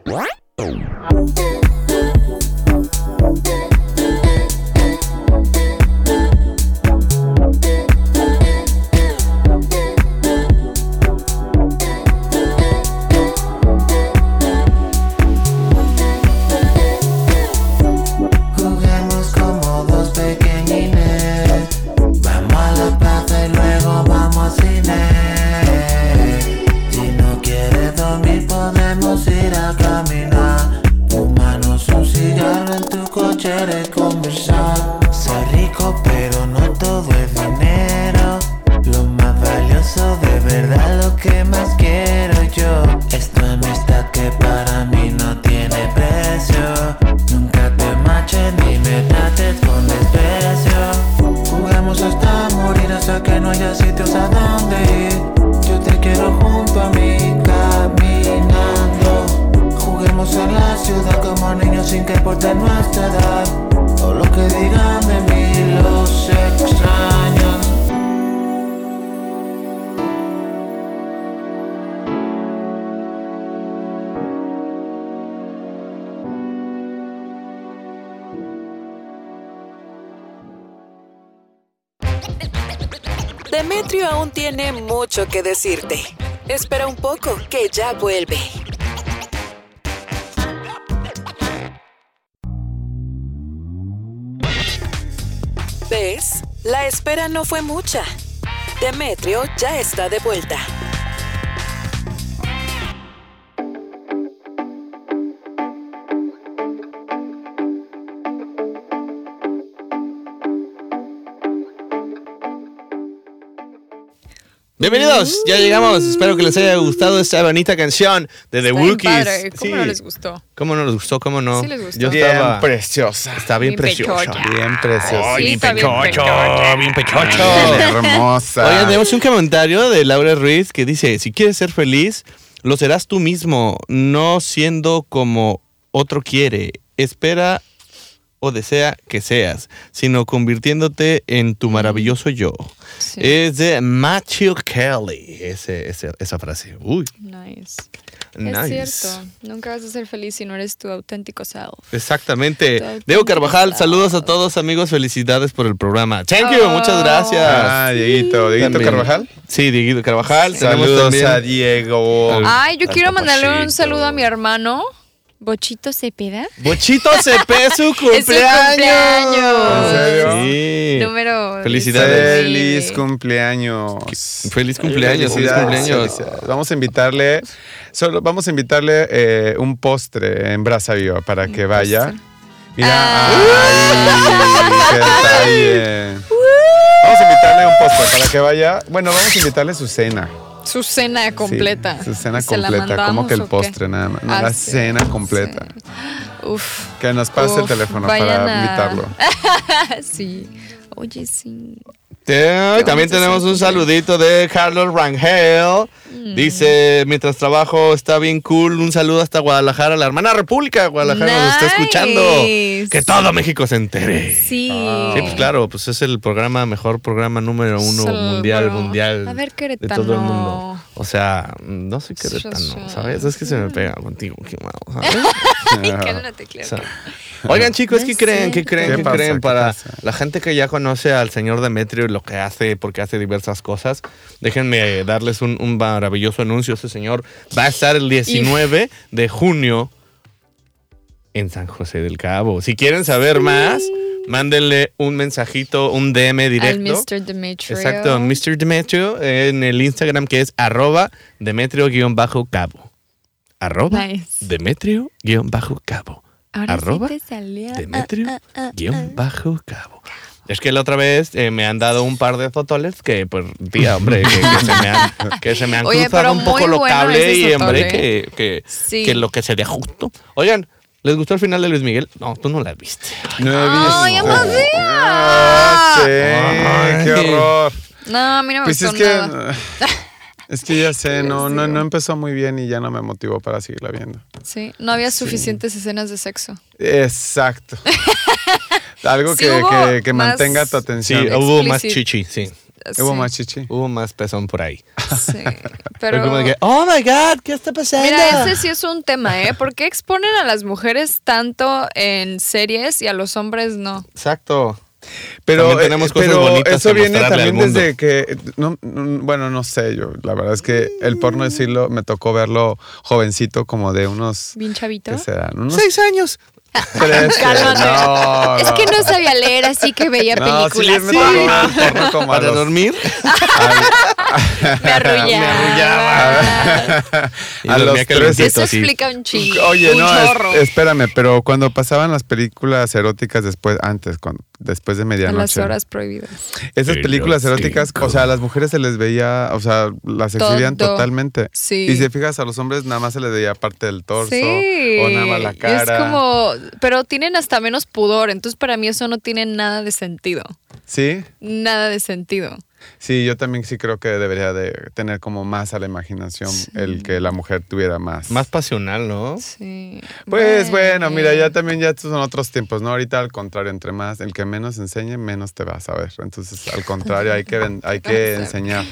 Decirte. Espera un poco, que ya vuelve. ¿Ves? La espera no fue mucha. Demetrio ya está de vuelta. Bienvenidos, ya llegamos. Espero que les haya gustado esta bonita canción de The Wookiees. ¿Cómo Sí. no les gustó? ¿Cómo no les gustó? ¿Cómo no? Sí les gustó. Yo Bien estaba preciosa. Está bien, Bien preciosa. Bien preciosa. Sí, bien pechocho, bien pechocho. Hermosa. Oye, tenemos un comentario de Laura Ruiz que dice, si quieres ser feliz, lo serás tú mismo, no siendo como otro quiere. Espera o desea que seas, sino convirtiéndote en tu maravilloso yo. Sí. Es de Matthew Kelly, ese, ese- esa frase. Uy, Nice. nice. Es cierto. Nunca vas a ser feliz si no eres tu auténtico self. Exactamente. Diego Carvajal, saludos a todos amigos, felicidades por el programa. Thank you, Oh. muchas gracias. Ah, Dieguito. Dieguito También. Carvajal. Sí, Dieguito Carvajal. Saludos también- a Diego. Ay, yo quiero mandarle un saludo a mi hermano. Bochito Cepeda. Bochito Cepé, su cumpleaños. cumpleaños. ¿En serio? Sí. Número. Felicidades. Feliz cumpleaños. Feliz cumpleaños, feliz cumpleaños. felicidades. Vamos a invitarle, solo vamos a invitarle eh, un postre en Brasa Viva para que vaya. Mira, Ah. ay, qué detalle. Vamos a invitarle un postre para que vaya. Bueno, vamos a invitarle su cena. Su cena Sí, completa. su cena ¿Se la completa, como que el postre nada más. No, Ah, la sí, cena completa. sí. Uf. Que nos pase el teléfono para a- invitarlo. sí. Oye, sí. También tenemos un saludito de Carlos Rangel. Mm. Dice, mientras trabajo está bien cool, un saludo hasta Guadalajara, la hermana república de Guadalajara nos está escuchando. Nice. Que todo México se entere. Sí. Sí, pues claro, pues es el programa, mejor programa número uno mundial, bueno, mundial. a ver, de todo el mundo. O sea, no soy queretano. ¿sabes? Es que se me pega contigo, ¿sabes? Ay, cálmate, claro. O sea, Oigan, chicos, ¿qué creen? ¿Qué creen? ¿Qué ¿Qué, pasa? creen? ¿Qué Para pasa? la gente que ya conoce al señor Demetrio y lo que hace, porque hace diversas cosas, déjenme darles un, un maravilloso anuncio. Ese señor va a estar el 19 de junio en San José del Cabo. Si quieren saber más, mándenle un mensajito, un DM Al directo. Mr. Demetrio. Exacto, Mr. Demetrio en el Instagram que es arroba Demetrio-cabo. Arroba Nice. Demetrio-cabo. Ahora arroba sí Demetrio-cabo. Es que la otra vez eh, me han dado un par de fotoles que, pues, tía, hombre, que, que se me han, que se me han Oye, cruzado un poco muy lo bueno cable ese y, hombre, que, que, Sí. que lo que se de justo. Oigan, ¿les gustó el final de Luis Miguel? No, tú no la viste. No he visto. ¡Ay, emoción! Ah, sí, Ay. qué horror. No, a mí no me Pues gustó es que. nada. Es que ya sé, no, no, no empezó muy bien y ya no me motivó para seguirla viendo. Sí, no había suficientes escenas de sexo. Exacto. Algo Sí que, que, mantenga tu Sí, atención. hubo más chichi, sí. Hubo Sí, más chichi. Hubo más pezón por ahí. Sí, pero... como de que, oh my god, ¿qué está pasando? Mira, ese sí es un tema, ¿eh? ¿Por qué exponen a las mujeres tanto en series y a los hombres no? Exacto. Pero, También tenemos eh, cosas pero bonitas eso que viene también mundo. desde que, no, no, bueno, no sé, yo, la verdad es que el porno decirlo, me tocó verlo jovencito, como de unos, ¿Bien chavito? ¿qué serán? Unos Seis años. No, Es que no sabía leer, así que veía sí, películas. a Para dormir. Me arrullaba. Me arrullaba. Y A los tres- Eso así. explica un chingo. Oye, un no, es- chorro. espérame, pero cuando pasaban las películas eróticas después, antes, cuando, después de a las medianoche. horas prohibidas. Esas películas eróticas, o sea, a las mujeres se les veía, o sea, las exhibían Todo. totalmente. Sí. Y si fijas a los hombres, nada más se les veía parte del torso Sí. o nada más la Y cara. Es como, pero tienen hasta menos pudor, entonces para mí eso no tiene nada de sentido. Sí, Nada de sentido. Sí, yo también sí creo que debería de tener como más a la imaginación el que la mujer tuviera más. Más pasional, ¿no? Sí. Pues bueno, mira, ya también ya estos son otros tiempos, ¿no? Ahorita al contrario, entre más, el que menos enseñe, menos te vas a ver. Entonces, al contrario, hay que, hay que enseñar.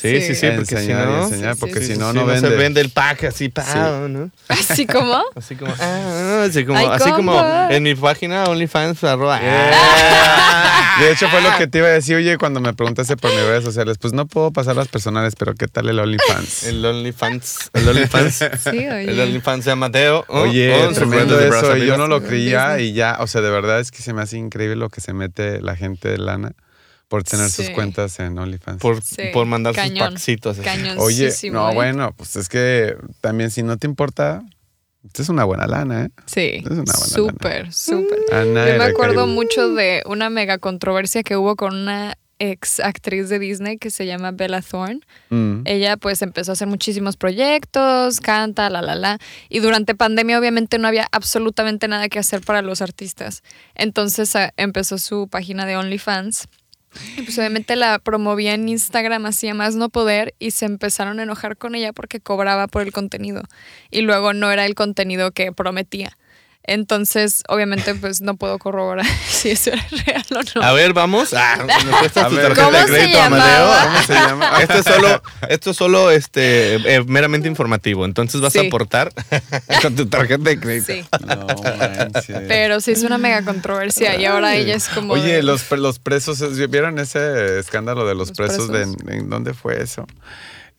Sí, sí, Sí. porque si no... enseñar, Sí, porque sí, si sí, no, sí, no vende. se vende el pack así, pa, Sí. ¿no? Así como. Así como, ah, así como, Ay, así como compa. en mi página OnlyFans, arroba, Eh, De hecho, fue lo que te iba a decir, oye, cuando me preguntaste por mis redes sociales, pues no puedo pasar las personales, pero ¿qué tal el OnlyFans? el OnlyFans, el OnlyFans, Sí, oye. el OnlyFans de Mateo. Oh, Oye, oh, tremendo eso, yo no lo creía y ya, o sea, de verdad es que se me hace increíble lo que se mete la gente de lana por tener sus cuentas en OnlyFans. Por, Sí, por mandar cañón, sus. Cañoncísimo, Oye, no, ¿eh? bueno, pues es que también si no te importa, esto es una buena lana, ¿eh? Sí. Es una buena Súper, súper. A nadie Yo me acuerdo mucho de una mega controversia que hubo con una ex actriz de Disney que se llama Bella Thorne. Mm. Ella pues empezó a hacer muchísimos proyectos, canta, la, la, la. Y durante pandemia obviamente no había absolutamente nada que hacer para los artistas. Entonces a- empezó su página de OnlyFans. Pues obviamente la promovía en Instagram hacía más no poder y se empezaron a enojar con ella porque cobraba por el contenido. Y luego no era el contenido que prometía. Entonces, obviamente, pues no puedo corroborar si eso era real o no. A ver, vamos. Ah, ¿Me prestas A tu tarjeta ¿cómo de se crédito? Amadeo? ¿Cómo se llama? Esto es solo, esto es solo este, eh, meramente informativo. Entonces vas a Sí. aportar con tu tarjeta de crédito. Sí. No manches. Pero sí es una mega controversia y ahora ella es como. Oye, de- los, pre- los presos, ¿vieron ese escándalo de los, ¿Los presos? De, presos? ¿En dónde fue eso?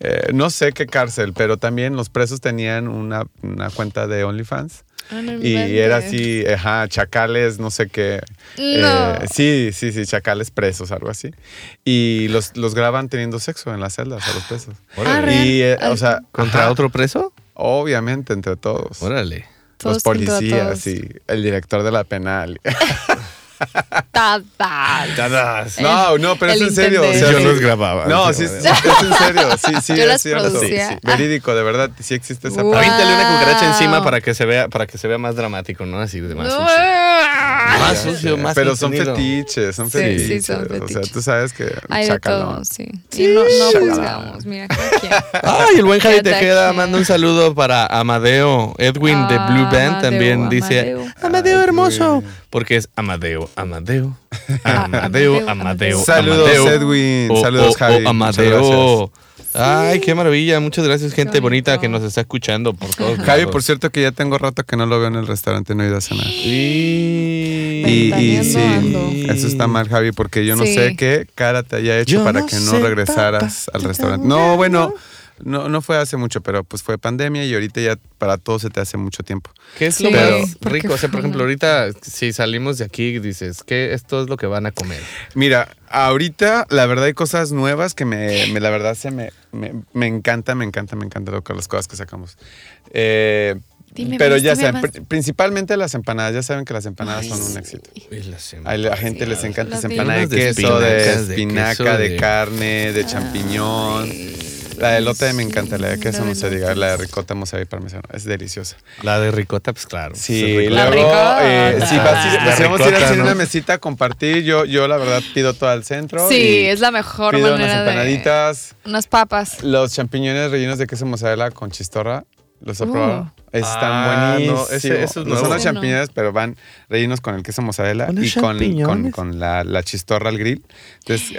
Eh, no sé qué cárcel, pero también los presos tenían una, una cuenta de OnlyFans. Ah, no Y era así, ajá, chacales, no sé qué. No. Eh, sí, sí, sí, chacales presos, algo así. Y los, los graban teniendo sexo en las celdas a los presos. Ah, real. Y, eh, o sea, ¿Contra ajá, otro preso? Obviamente, entre todos. Órale. Todos los policías todos. y el director de la penal. Ta, ta. No, no, pero el es en serio. o sea. Yo los grababa. No, sí, es, es en serio. Sí, sí, Yo es cierto. Sí, verídico, de verdad, sí existe esa Guau. parte. Avíntale una cucaracha Wow. encima para que se vea, para que se vea más dramático, ¿no? Así de más. No. Más sucio, más Pero son fetiches, son Sí, fetiches. sí, son O sea, fetiches. tú sabes que. Hay de todo, sí. Y no, no juzgamos, mira. Ay, el buen Javi Tejeda manda un saludo para Amadeo. Edwin de Blue Ah, Band también Amadeo, dice: Amadeo. Amadeo hermoso. Porque es Amadeo, Amadeo, Amadeo, Amadeo. Saludos, Amadeo. Edwin. O- Saludos, Javi. Amadeo. Ay, qué maravilla. Muchas gracias, gente bonita que nos está escuchando por todos Javi, por cierto, que ya tengo rato que no lo veo en el restaurante, no he ido a cenar. Y... Y, y sí, eso está mal, Javi, porque yo no Sí. sé qué cara te haya hecho Yo para no que no sé, regresaras papá, al te restaurante. No, bueno, no, no fue hace mucho, pero pues fue pandemia y ahorita ya para todo se te hace mucho tiempo. ¿Qué es Sí, lo más rico? O sea, por ejemplo, ahorita si salimos de aquí dices que esto es lo que van a comer. Mira, ahorita la verdad hay cosas nuevas que me, me- la verdad se me, me, me encanta, me encanta, me encanta lo que las cosas que sacamos. Eh, Dime pero más, ya dime saben, más. principalmente las empanadas, ya saben que las empanadas son un éxito. A la gente les encanta Las esa vi. empanada de Unas de queso, de espinaca, queso, de, de- carne, de champiñón. La de elote me encanta, la de queso no se diga, la de ricota, mozzarella y parmesano. Es deliciosa. La de ricota, pues claro. Sí, luego, ricota. eh, si, vas, si vamos a ir una mesita a compartir, yo, yo la verdad pido todo al centro. Sí, y es la mejor pido unas manera de... empanaditas, Unas papas. los champiñones rellenos de queso mozzarella con chistorra. ¿Los he Uh. probado? Están Ah, no, buenísimos. ese- no son los champiñones, pero van rellenos con el queso mozzarella ¿Unos y con, con, la, la chistorra al grill. Entonces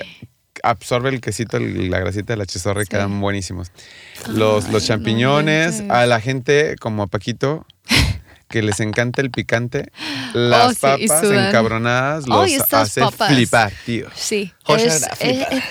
absorbe el quesito la grasita de la chistorra y Sí. quedan buenísimos. Los, Ay, los champiñones, a la gente como a Paquito, que les encanta el picante, las Oh, sí, papas encabronadas los hace papas. flipar, tío. Sí, es,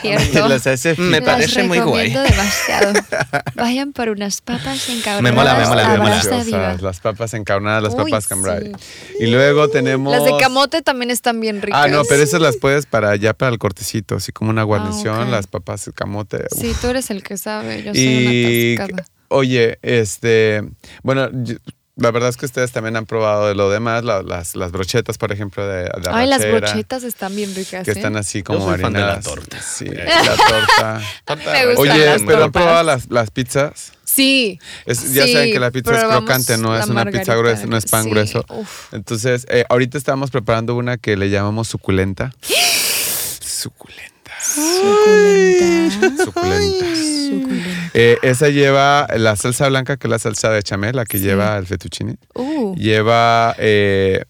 cierto. Los hace Me parece muy guay. demasiado. Vayan por unas papas encabronadas Me mola, me mola, me mola. Las papas encarnadas, las Uy, papas sí. cambrai. Y luego tenemos... Las de camote también están bien ricas. Ah, no, pero esas las puedes para ya para el cortecito, así como una guarnición, Ah, las papas de camote. uf. Sí, tú eres el que sabe. Yo soy y una atascada. oye, este, bueno, yo- la verdad es que ustedes también han probado de lo demás, la- las, las brochetas, por ejemplo, de, de Ay, las brochetas están bien ricas. que ¿eh? están así como soy fan de la torta. Sí, la torta. Me gustan Oye, las pero han probado las, las pizzas. Sí. Es- ya Sí, saben que la pizza es crocante, no es una pizza gruesa, no es pan Sí, grueso. uf. Entonces, eh, ahorita estamos preparando una que le llamamos suculenta. Suculenta. Suculenta. Suculenta. Suculenta. Eh, esa lleva la salsa blanca, que es la salsa de chamel, la que Sí. lleva el fettuccine. Uh, Lleva eh,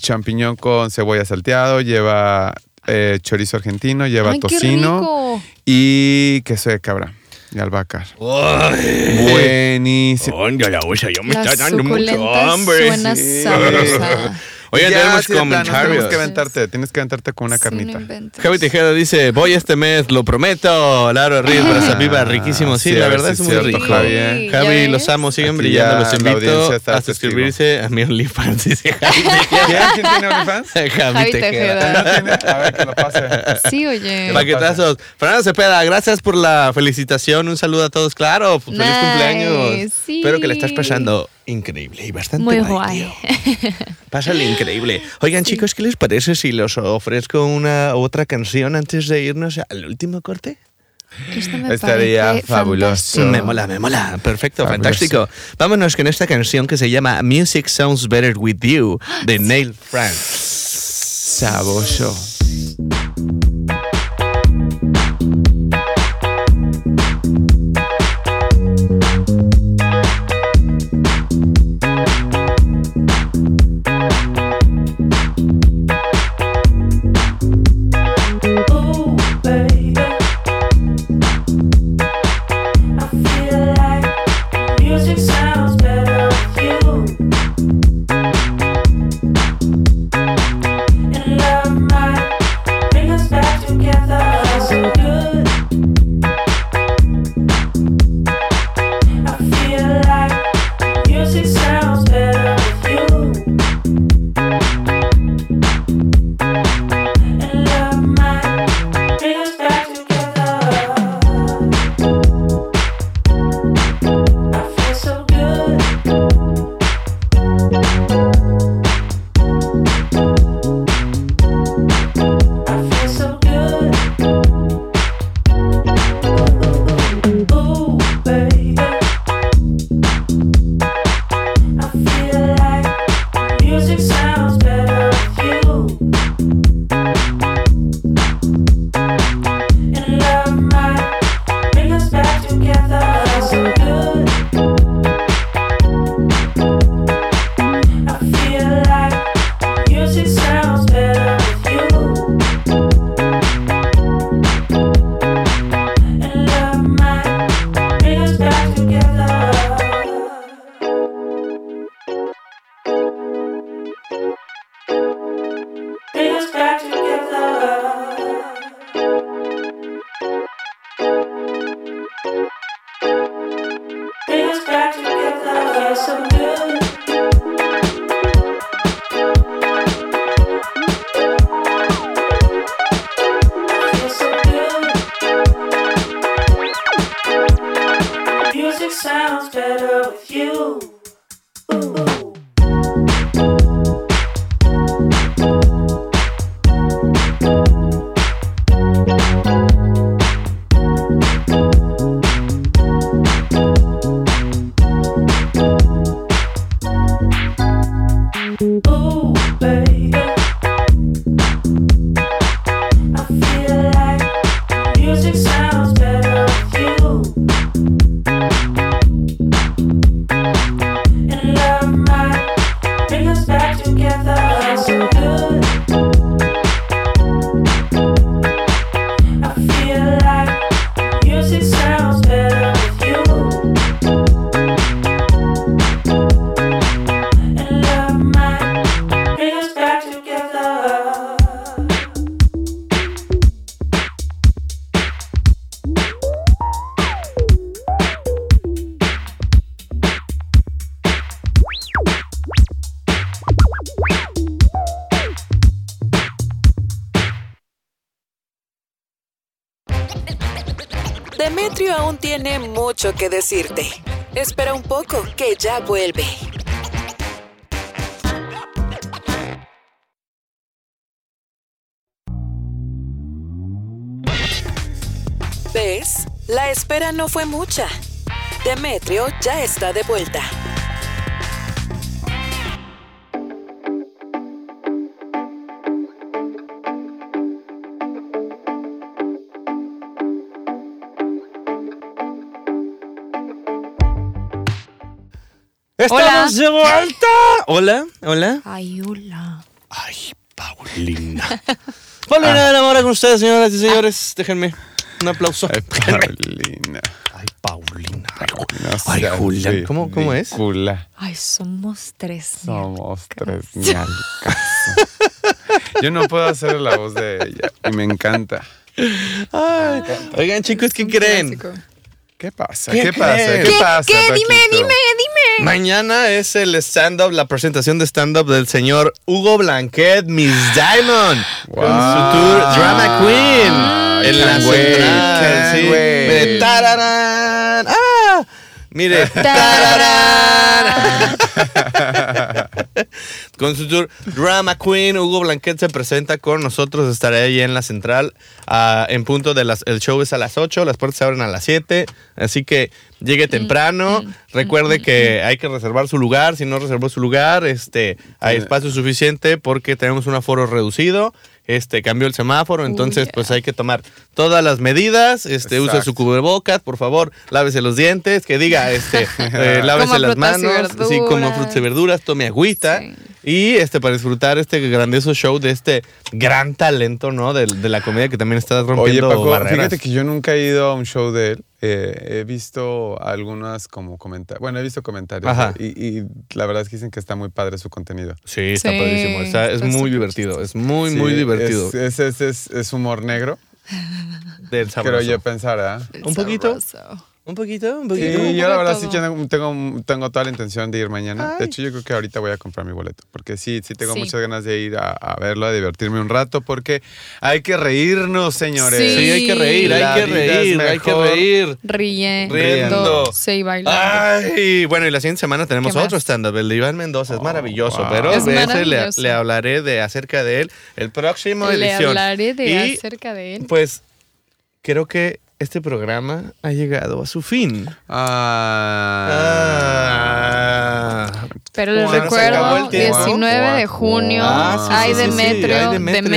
champiñón con cebolla salteado, lleva eh, chorizo argentino, lleva ay, tocino y queso de cabra y albahaca. Ay. Buenísimo. La olla, ya me está dando mucho hambre. suena Sí. sabrosa. Oigan, Ya, tenemos sí, comentarios. Tienes que aventarte, tienes que aventarte con una Sí, carnita. no. Javi Tejeda dice, voy este mes, lo prometo. Laro Ríos, brasa viva, riquísimo. Sí, la ver verdad es muy cierto, rico. Javi, ¿eh? ¿ya Javi, los amo, siguen Aquí brillando. ya Los invito a suscribirse a mi OnlyFans, dice Javi ¿Quién, Tejeda. ¿Quién tiene OnlyFans? Javi Tejeda. A ver, que lo pase. Sí, oye. Paquetazos. Fernando Cepeda, gracias por la felicitación. Un saludo a todos. Claro, feliz Nice, cumpleaños. sí. Espero que le estás pasando increíble y bastante Muy guay. Pásale increíble. Oigan, chicos, ¿qué les parece si los ofrezco una otra canción antes de irnos al último corte? Esto me Estaría fabuloso. fantástico. Me mola, me mola. Perfecto, Fabuloso. fantástico. Vámonos con esta canción que se llama Music Sounds Better With You de Neil France. Saboso. Decirte. Espera un poco, que ya vuelve. ¿Ves? La espera no fue mucha. Demetrio ya está de vuelta. ¡Estamos de vuelta! Hola, hola. Ay, hola. Ay, Paulina. Paulina de la Mora con ustedes, señoras y señores. Déjenme un aplauso. Ay, Paulina. Ay, Paulina. Ay, Julián. ¿Cómo, ¿Cómo es? Ay, somos tres. Somos tres. Yo no puedo hacer la voz de ella y me encanta. Ay, Oigan, chicos, ¿qué creen? Clásico. ¿Qué pasa? ¿Qué ¿Qué, pasa? ¿Qué, ¿Qué- pasa? ¿Qué? Dime, dime, dime. Mañana es el stand-up, la presentación de stand-up del señor Hugo Blanquet, Miss Diamond, con su Wow. tour Drama Queen en la central. sí. tararán. ¡Ah! Mire, tararán. con su tour Drama Queen, Hugo Blanquet se presenta con nosotros. Estaré ahí en la central ah, en punto de las. El show es a las 8, las puertas se abren a las 7. Así que llegue temprano. Recuerde que hay que reservar su lugar. Si no reservó su lugar, este, hay Sí. espacio suficiente porque tenemos un aforo reducido. Este, cambió el semáforo, entonces yeah. pues hay que tomar todas las medidas, este, use Exacto. su cubrebocas, por favor, lávese los dientes, que diga, este, eh, lávese las manos, sí, como verduras. frutas y verduras, tome agüita Sí. Y este, para disfrutar este grandioso show de este gran talento, ¿no? De, de la comedia que también está Oye, rompiendo Paco, barreras. fíjate que yo nunca he ido a un show de él. Eh, he visto algunas como comentarios. Bueno, he visto comentarios. Ajá. Y, y la verdad es que dicen que está muy padre su contenido. Sí, está Sí, padrísimo. Está, es muy divertido. Es muy, Sí, muy divertido. Es, es, es, es- es humor negro, Del creo sabroso. yo pensar, ¿ah? ¿Un poquito? Sabroso. Un poquito, un Sí, poquito. un yo la verdad sí todo. tengo, tengo, toda la intención de ir mañana. Ay. De hecho, yo creo que ahorita voy a comprar mi boleto. Porque sí, sí tengo Sí. muchas ganas de ir a, a verlo, a divertirme un rato. Porque hay que reírnos, señores. Sí. Sí, hay que reír, La hay que reír, hay que reír. Ríe. Riendo. Sí, y bailando. Ay, bueno, y la siguiente semana tenemos otro stand-up, el de Iván Mendoza, es Oh, maravilloso, wow. pero Es le, maravilloso. le hablaré de acerca de él el próximo Le edición. hablaré de Y, acerca de él. Pues creo que este programa ha llegado a su fin. Ah. Ah. Pero les acabó recuerdo, el tiempo. 19 de junio, Ah, sí, hay sí, sí, sí, Demetrio, Demetrio,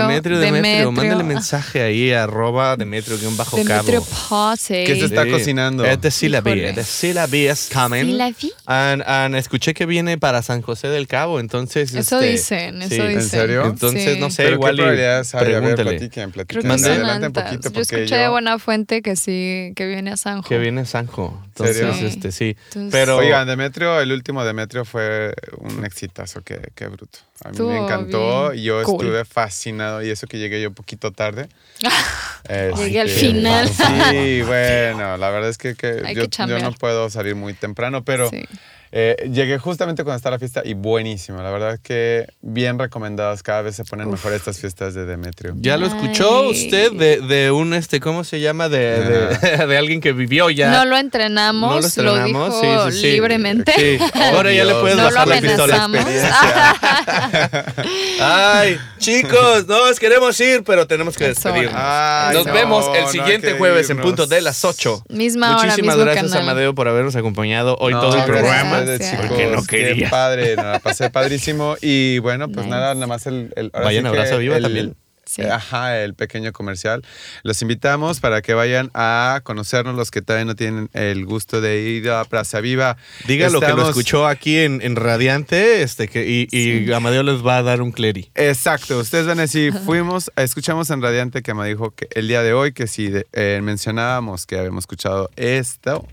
Demetrio, Demetrio, Mándale mensaje ahí arroba Demetrio guion bajo Demetrio cabo. Pase. ¿Qué se está cocinando? Este sí la vi, este sí la vi, es coming. Sí la vi. And- and escuché que viene para San José del Cabo, entonces. Eso este, dicen, eso sí. dicen. ¿En serio? Entonces, Sí. no sé, ¿Pero igual qué probabilidades hay? A ver, platiquen, platiquen. que Adelante un poquito Yo porque escuché de buena fuente que sí, que viene a Sanjo. Que viene Sanjo. Entonces, ¿Serio? este, sí. Entonces- Pero. Oigan, Demetrio, el último Demetrio fue un exitazo, qué, qué bruto. A mí me encantó yo cool. estuve fascinado y eso que llegué yo un poquito tarde. Llegué al Este, final. Sí, bueno, la verdad es que, que yo, que yo chambear. no puedo salir muy temprano, pero Sí. Eh, llegué justamente cuando está la fiesta y buenísimo. La verdad es que bien recomendadas, cada vez se ponen mejor estas fiestas de Demetrio. ¿Ya lo escuchó Ay. usted de, de un, este, ¿cómo se llama? De, de, de alguien que vivió ya. No lo entrenamos, No lo lo, estrenamos, dijo sí, sí, sí. libremente. Sí. Ahora ya le puedes No lo bajar la pistola. Ay, chicos, nos queremos ir, pero tenemos que despedirnos. Ay, Nos no, vemos el siguiente jueves en punto de las 8. Misma hora, Muchísimas mismo gracias, canal. Amadeo, por habernos acompañado hoy No, todo el programa. Gracias. chicos, no Qué padre, nos la pasé padrísimo. Y bueno, pues Nice. nada, nada más el. el ahora Vayan a que Brasa Viva el- también. Sí. eh, Ajá, el pequeño comercial. Los invitamos para que vayan a conocernos los que todavía no tienen el gusto de ir a Plaza Viva. Diga lo que lo escuchó aquí en, en Radiante este, que, y, y Amadeo les va a dar un cleri. Exacto, ustedes van a decir, fuimos, escuchamos en Radiante que me dijo que el día de hoy que si de- eh, mencionábamos que habíamos escuchado esto,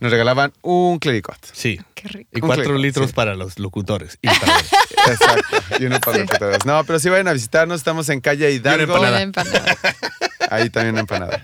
nos regalaban un clericot. Sí. Qué rico. Y Un cuatro litros sí. para los locutores. y para- Exacto, y uno para los locutores. No, pero si vayan a visitarnos, estamos en calle Hidalgo. empanada. Una empanada. Ahí también una empanada.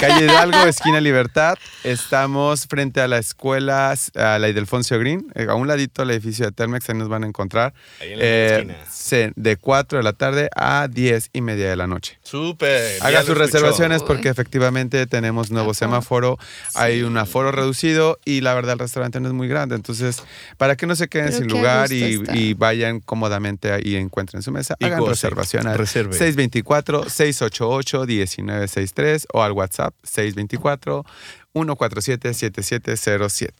Calle Hidalgo, esquina Libertad. Estamos frente a la escuela, a la Idelfonso Green, eh, a un ladito del edificio de Telmex, ahí nos van a encontrar. Ahí en la esquina. se- de 4 de la tarde a 10 y media de la noche. Súper. Haga sus reservaciones porque efectivamente tenemos nuevo semáforo, hay un aforo reducido y la verdad el restaurante no es muy grande. Entonces, para que no se queden Pero sin lugar y, vayan cómodamente y encuentren su mesa, Y hagan reservaciones. Reserve. 624-688-1963 o al WhatsApp 624-147-7707.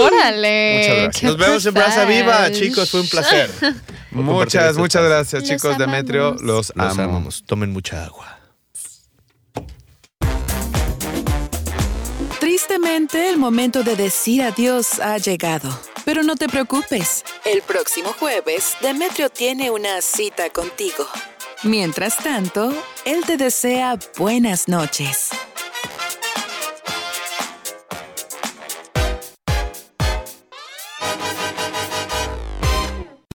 Órale. Muchas gracias. Nos vemos en Plaza Viva, chicos. Fue un placer. Muchas, muchas gracias Los chicos. Demetrio, amamos. los, Los amo. amamos. Tomen mucha agua. Tristemente, el momento de decir adiós ha llegado. Pero no te preocupes. El próximo jueves, Demetrio tiene una cita contigo. Mientras tanto, él te desea buenas noches.